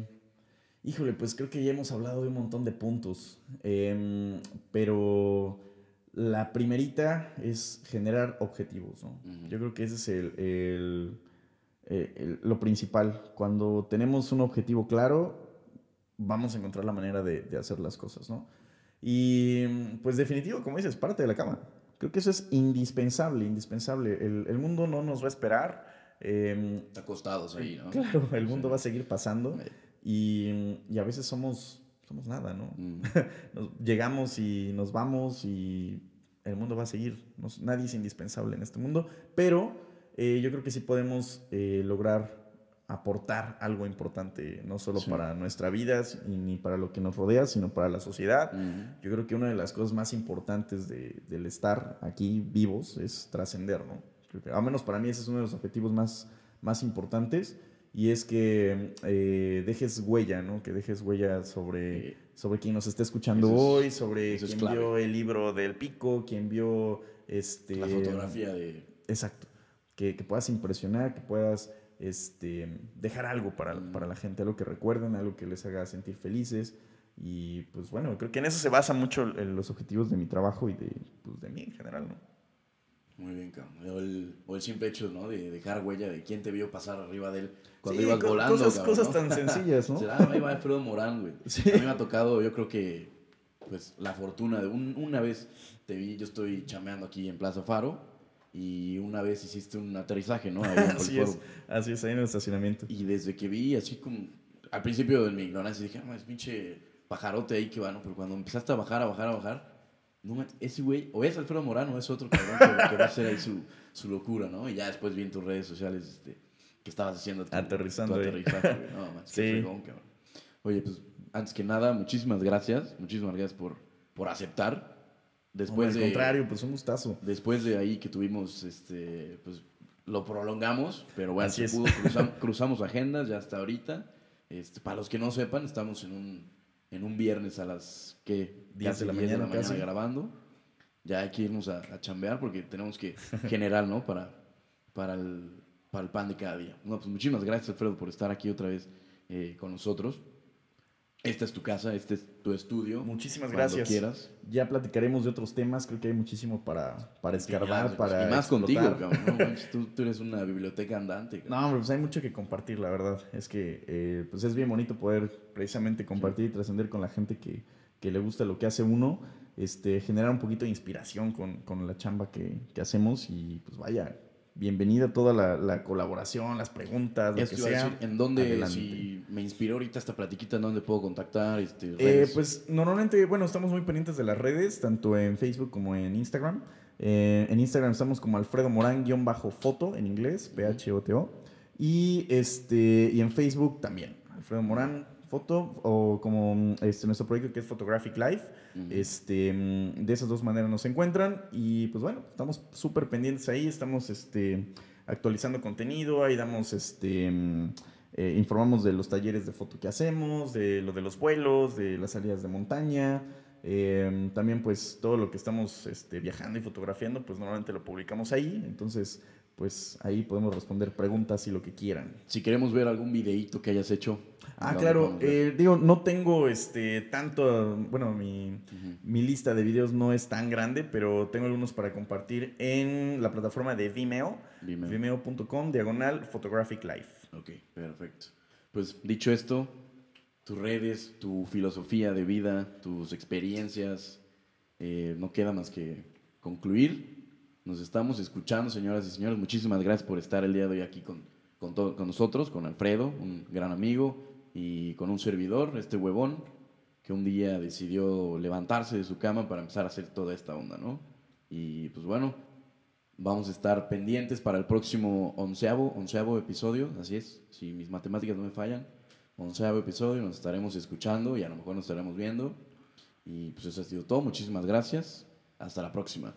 híjole, pues creo que ya hemos hablado de un montón de puntos, Em, pero La primerita es generar objetivos. Yo creo que ese es el, el- eh, el- lo principal. Cuando tenemos un objetivo claro, vamos a encontrar la manera de, de hacer las cosas, ¿no? Y pues definitivo, como dices, parte de la cama. Creo que eso es indispensable, indispensable. El, el mundo no nos va a esperar. eh, Acostados ahí, ¿no? Claro, el mundo Sí. va a seguir pasando y, y a veces somos, somos nada, ¿no? Mm. Nos- llegamos y nos vamos y el mundo va a seguir. Nos- nadie es indispensable en este mundo, pero eh, yo creo que sí podemos eh, lograr aportar algo importante, no solo Sí. para nuestra vida y ni para lo que nos rodea, sino para la sociedad. Yo creo que una de las cosas más importantes de- del estar aquí vivos es trascender, ¿no? Creo que, al menos para mí ese es uno de los objetivos más, más importantes y es que eh, dejes huella, ¿no? Que dejes huella sobre, Eh, sobre quien nos está escuchando es- hoy, sobre es quien vio el libro del pico, quien vio este... La fotografía de... Exacto. Que, que puedas impresionar, que puedas este, dejar algo para, Mm. para la gente, algo que recuerden, algo que les haga sentir felices. Y pues bueno, creo que en eso se basa mucho en los objetivos de mi trabajo y de, pues, de mí en general, ¿no? Muy bien, cabrón. O el, o el simple hecho, ¿no? De dejar huella de quién te vio pasar arriba de él cuando Sí, ibas co- volando, cosas- cabrón, cosas ¿no? tan sencillas, ¿no? Será, ahí va Alfredo Morán, güey. Sí. A mí me ha tocado, yo creo que, pues, la fortuna de... un- una vez te vi, yo estoy chameando aquí en Plaza Faro y una vez hiciste un aterrizaje, ¿no? Ahí en Así es, así es, ahí en el estacionamiento. Y desde que vi, así como... Al principio de mi ignorancia dije, ah, es pinche pajarote ahí que va, ¿no? Pero cuando empezaste a bajar, a bajar, a bajar, no, ese güey, o es Alfredo Morán o es otro cabrón que, que va a hacer ahí su, su locura, ¿no? Y ya después vi en tus redes sociales este, que estabas haciendo tu, Aterrizando tu aterrizaje. No, qué Sí. fregón, cabrón. Oye, pues, antes que nada, muchísimas gracias. Muchísimas gracias por, por aceptar. Después al de, contrario, pues un gustazo. Después de ahí que tuvimos, este, pues lo prolongamos, pero bueno, Así se pudo, cruzam- cruzamos agendas ya hasta ahorita. Este, para los que no sepan, estamos en un, en un viernes a las ¿qué? 10 Casi de la mañana, mañana casi. grabando. Ya hay que irnos a, a chambear porque tenemos que generar, ¿no? Para, para, el, para el pan de cada día. No, pues muchísimas gracias, Alfredo, por estar aquí otra vez eh, con nosotros. Esta es tu casa, este es tu estudio. Muchísimas Cuando gracias. quieras. Ya platicaremos de otros temas, creo que hay muchísimo para, para escarbar, Sí, ya, para y más contigo, cabrón. No, manches, tú, tú eres una biblioteca andante. cabrón. No, hombre, pues hay mucho que compartir, la verdad. Es que eh, pues es bien bonito poder precisamente compartir y trascender con la gente que, que le gusta lo que hace uno, este, generar un poquito de inspiración con, con la chamba que, que hacemos y pues vaya, bienvenida toda la, la colaboración, las preguntas, lo que sea. decir, ¿en dónde, adelante. si me inspiró ahorita esta platiquita, en dónde puedo contactar? Este, Eh, pues normalmente, bueno, estamos muy pendientes de las redes, tanto en Facebook como en Instagram. Eh, en Instagram estamos como Alfredo Morán-foto en inglés, P-H-O-T-O. Y, este, y en Facebook también, Alfredo Morán Foto, o como mm, este, nuestro proyecto que es Photographic Life. Este, mm, de esas dos maneras nos encuentran. Y pues bueno, estamos súper pendientes ahí, estamos este, actualizando contenido, ahí damos este. mm, eh, informamos de los talleres de foto que hacemos, de lo de los vuelos, de las salidas de montaña. eh, también pues todo lo que estamos este, viajando y fotografiando, pues normalmente lo publicamos ahí. Entonces, pues ahí podemos responder preguntas y lo que quieran. Si queremos ver algún videíto que hayas hecho. Ah, ¿dónde claro. eh, digo, no tengo este tanto, bueno, mi, Ujú. mi lista de videos no es tan grande, pero tengo algunos para compartir en la plataforma de Vimeo, Vimeo. vimeo.com, diagonal Photographic Life. Ok, perfecto. Pues dicho esto, tus redes, tu filosofía de vida, tus experiencias, eh, no queda más que concluir. Nos estamos escuchando, señoras y señores. Muchísimas gracias por estar el día de hoy aquí con, con, to- con nosotros, con Alfredo, un gran amigo, y con un servidor, este huevón, que un día decidió levantarse de su cama para empezar a hacer toda esta onda, ¿no? Y pues bueno, Vamos a estar pendientes para el próximo onceavo, onceavo episodio, así es, si mis matemáticas no me fallan. Onceavo episodio, nos estaremos escuchando y a lo mejor nos estaremos viendo. Y pues eso ha sido todo, muchísimas gracias. Hasta la próxima.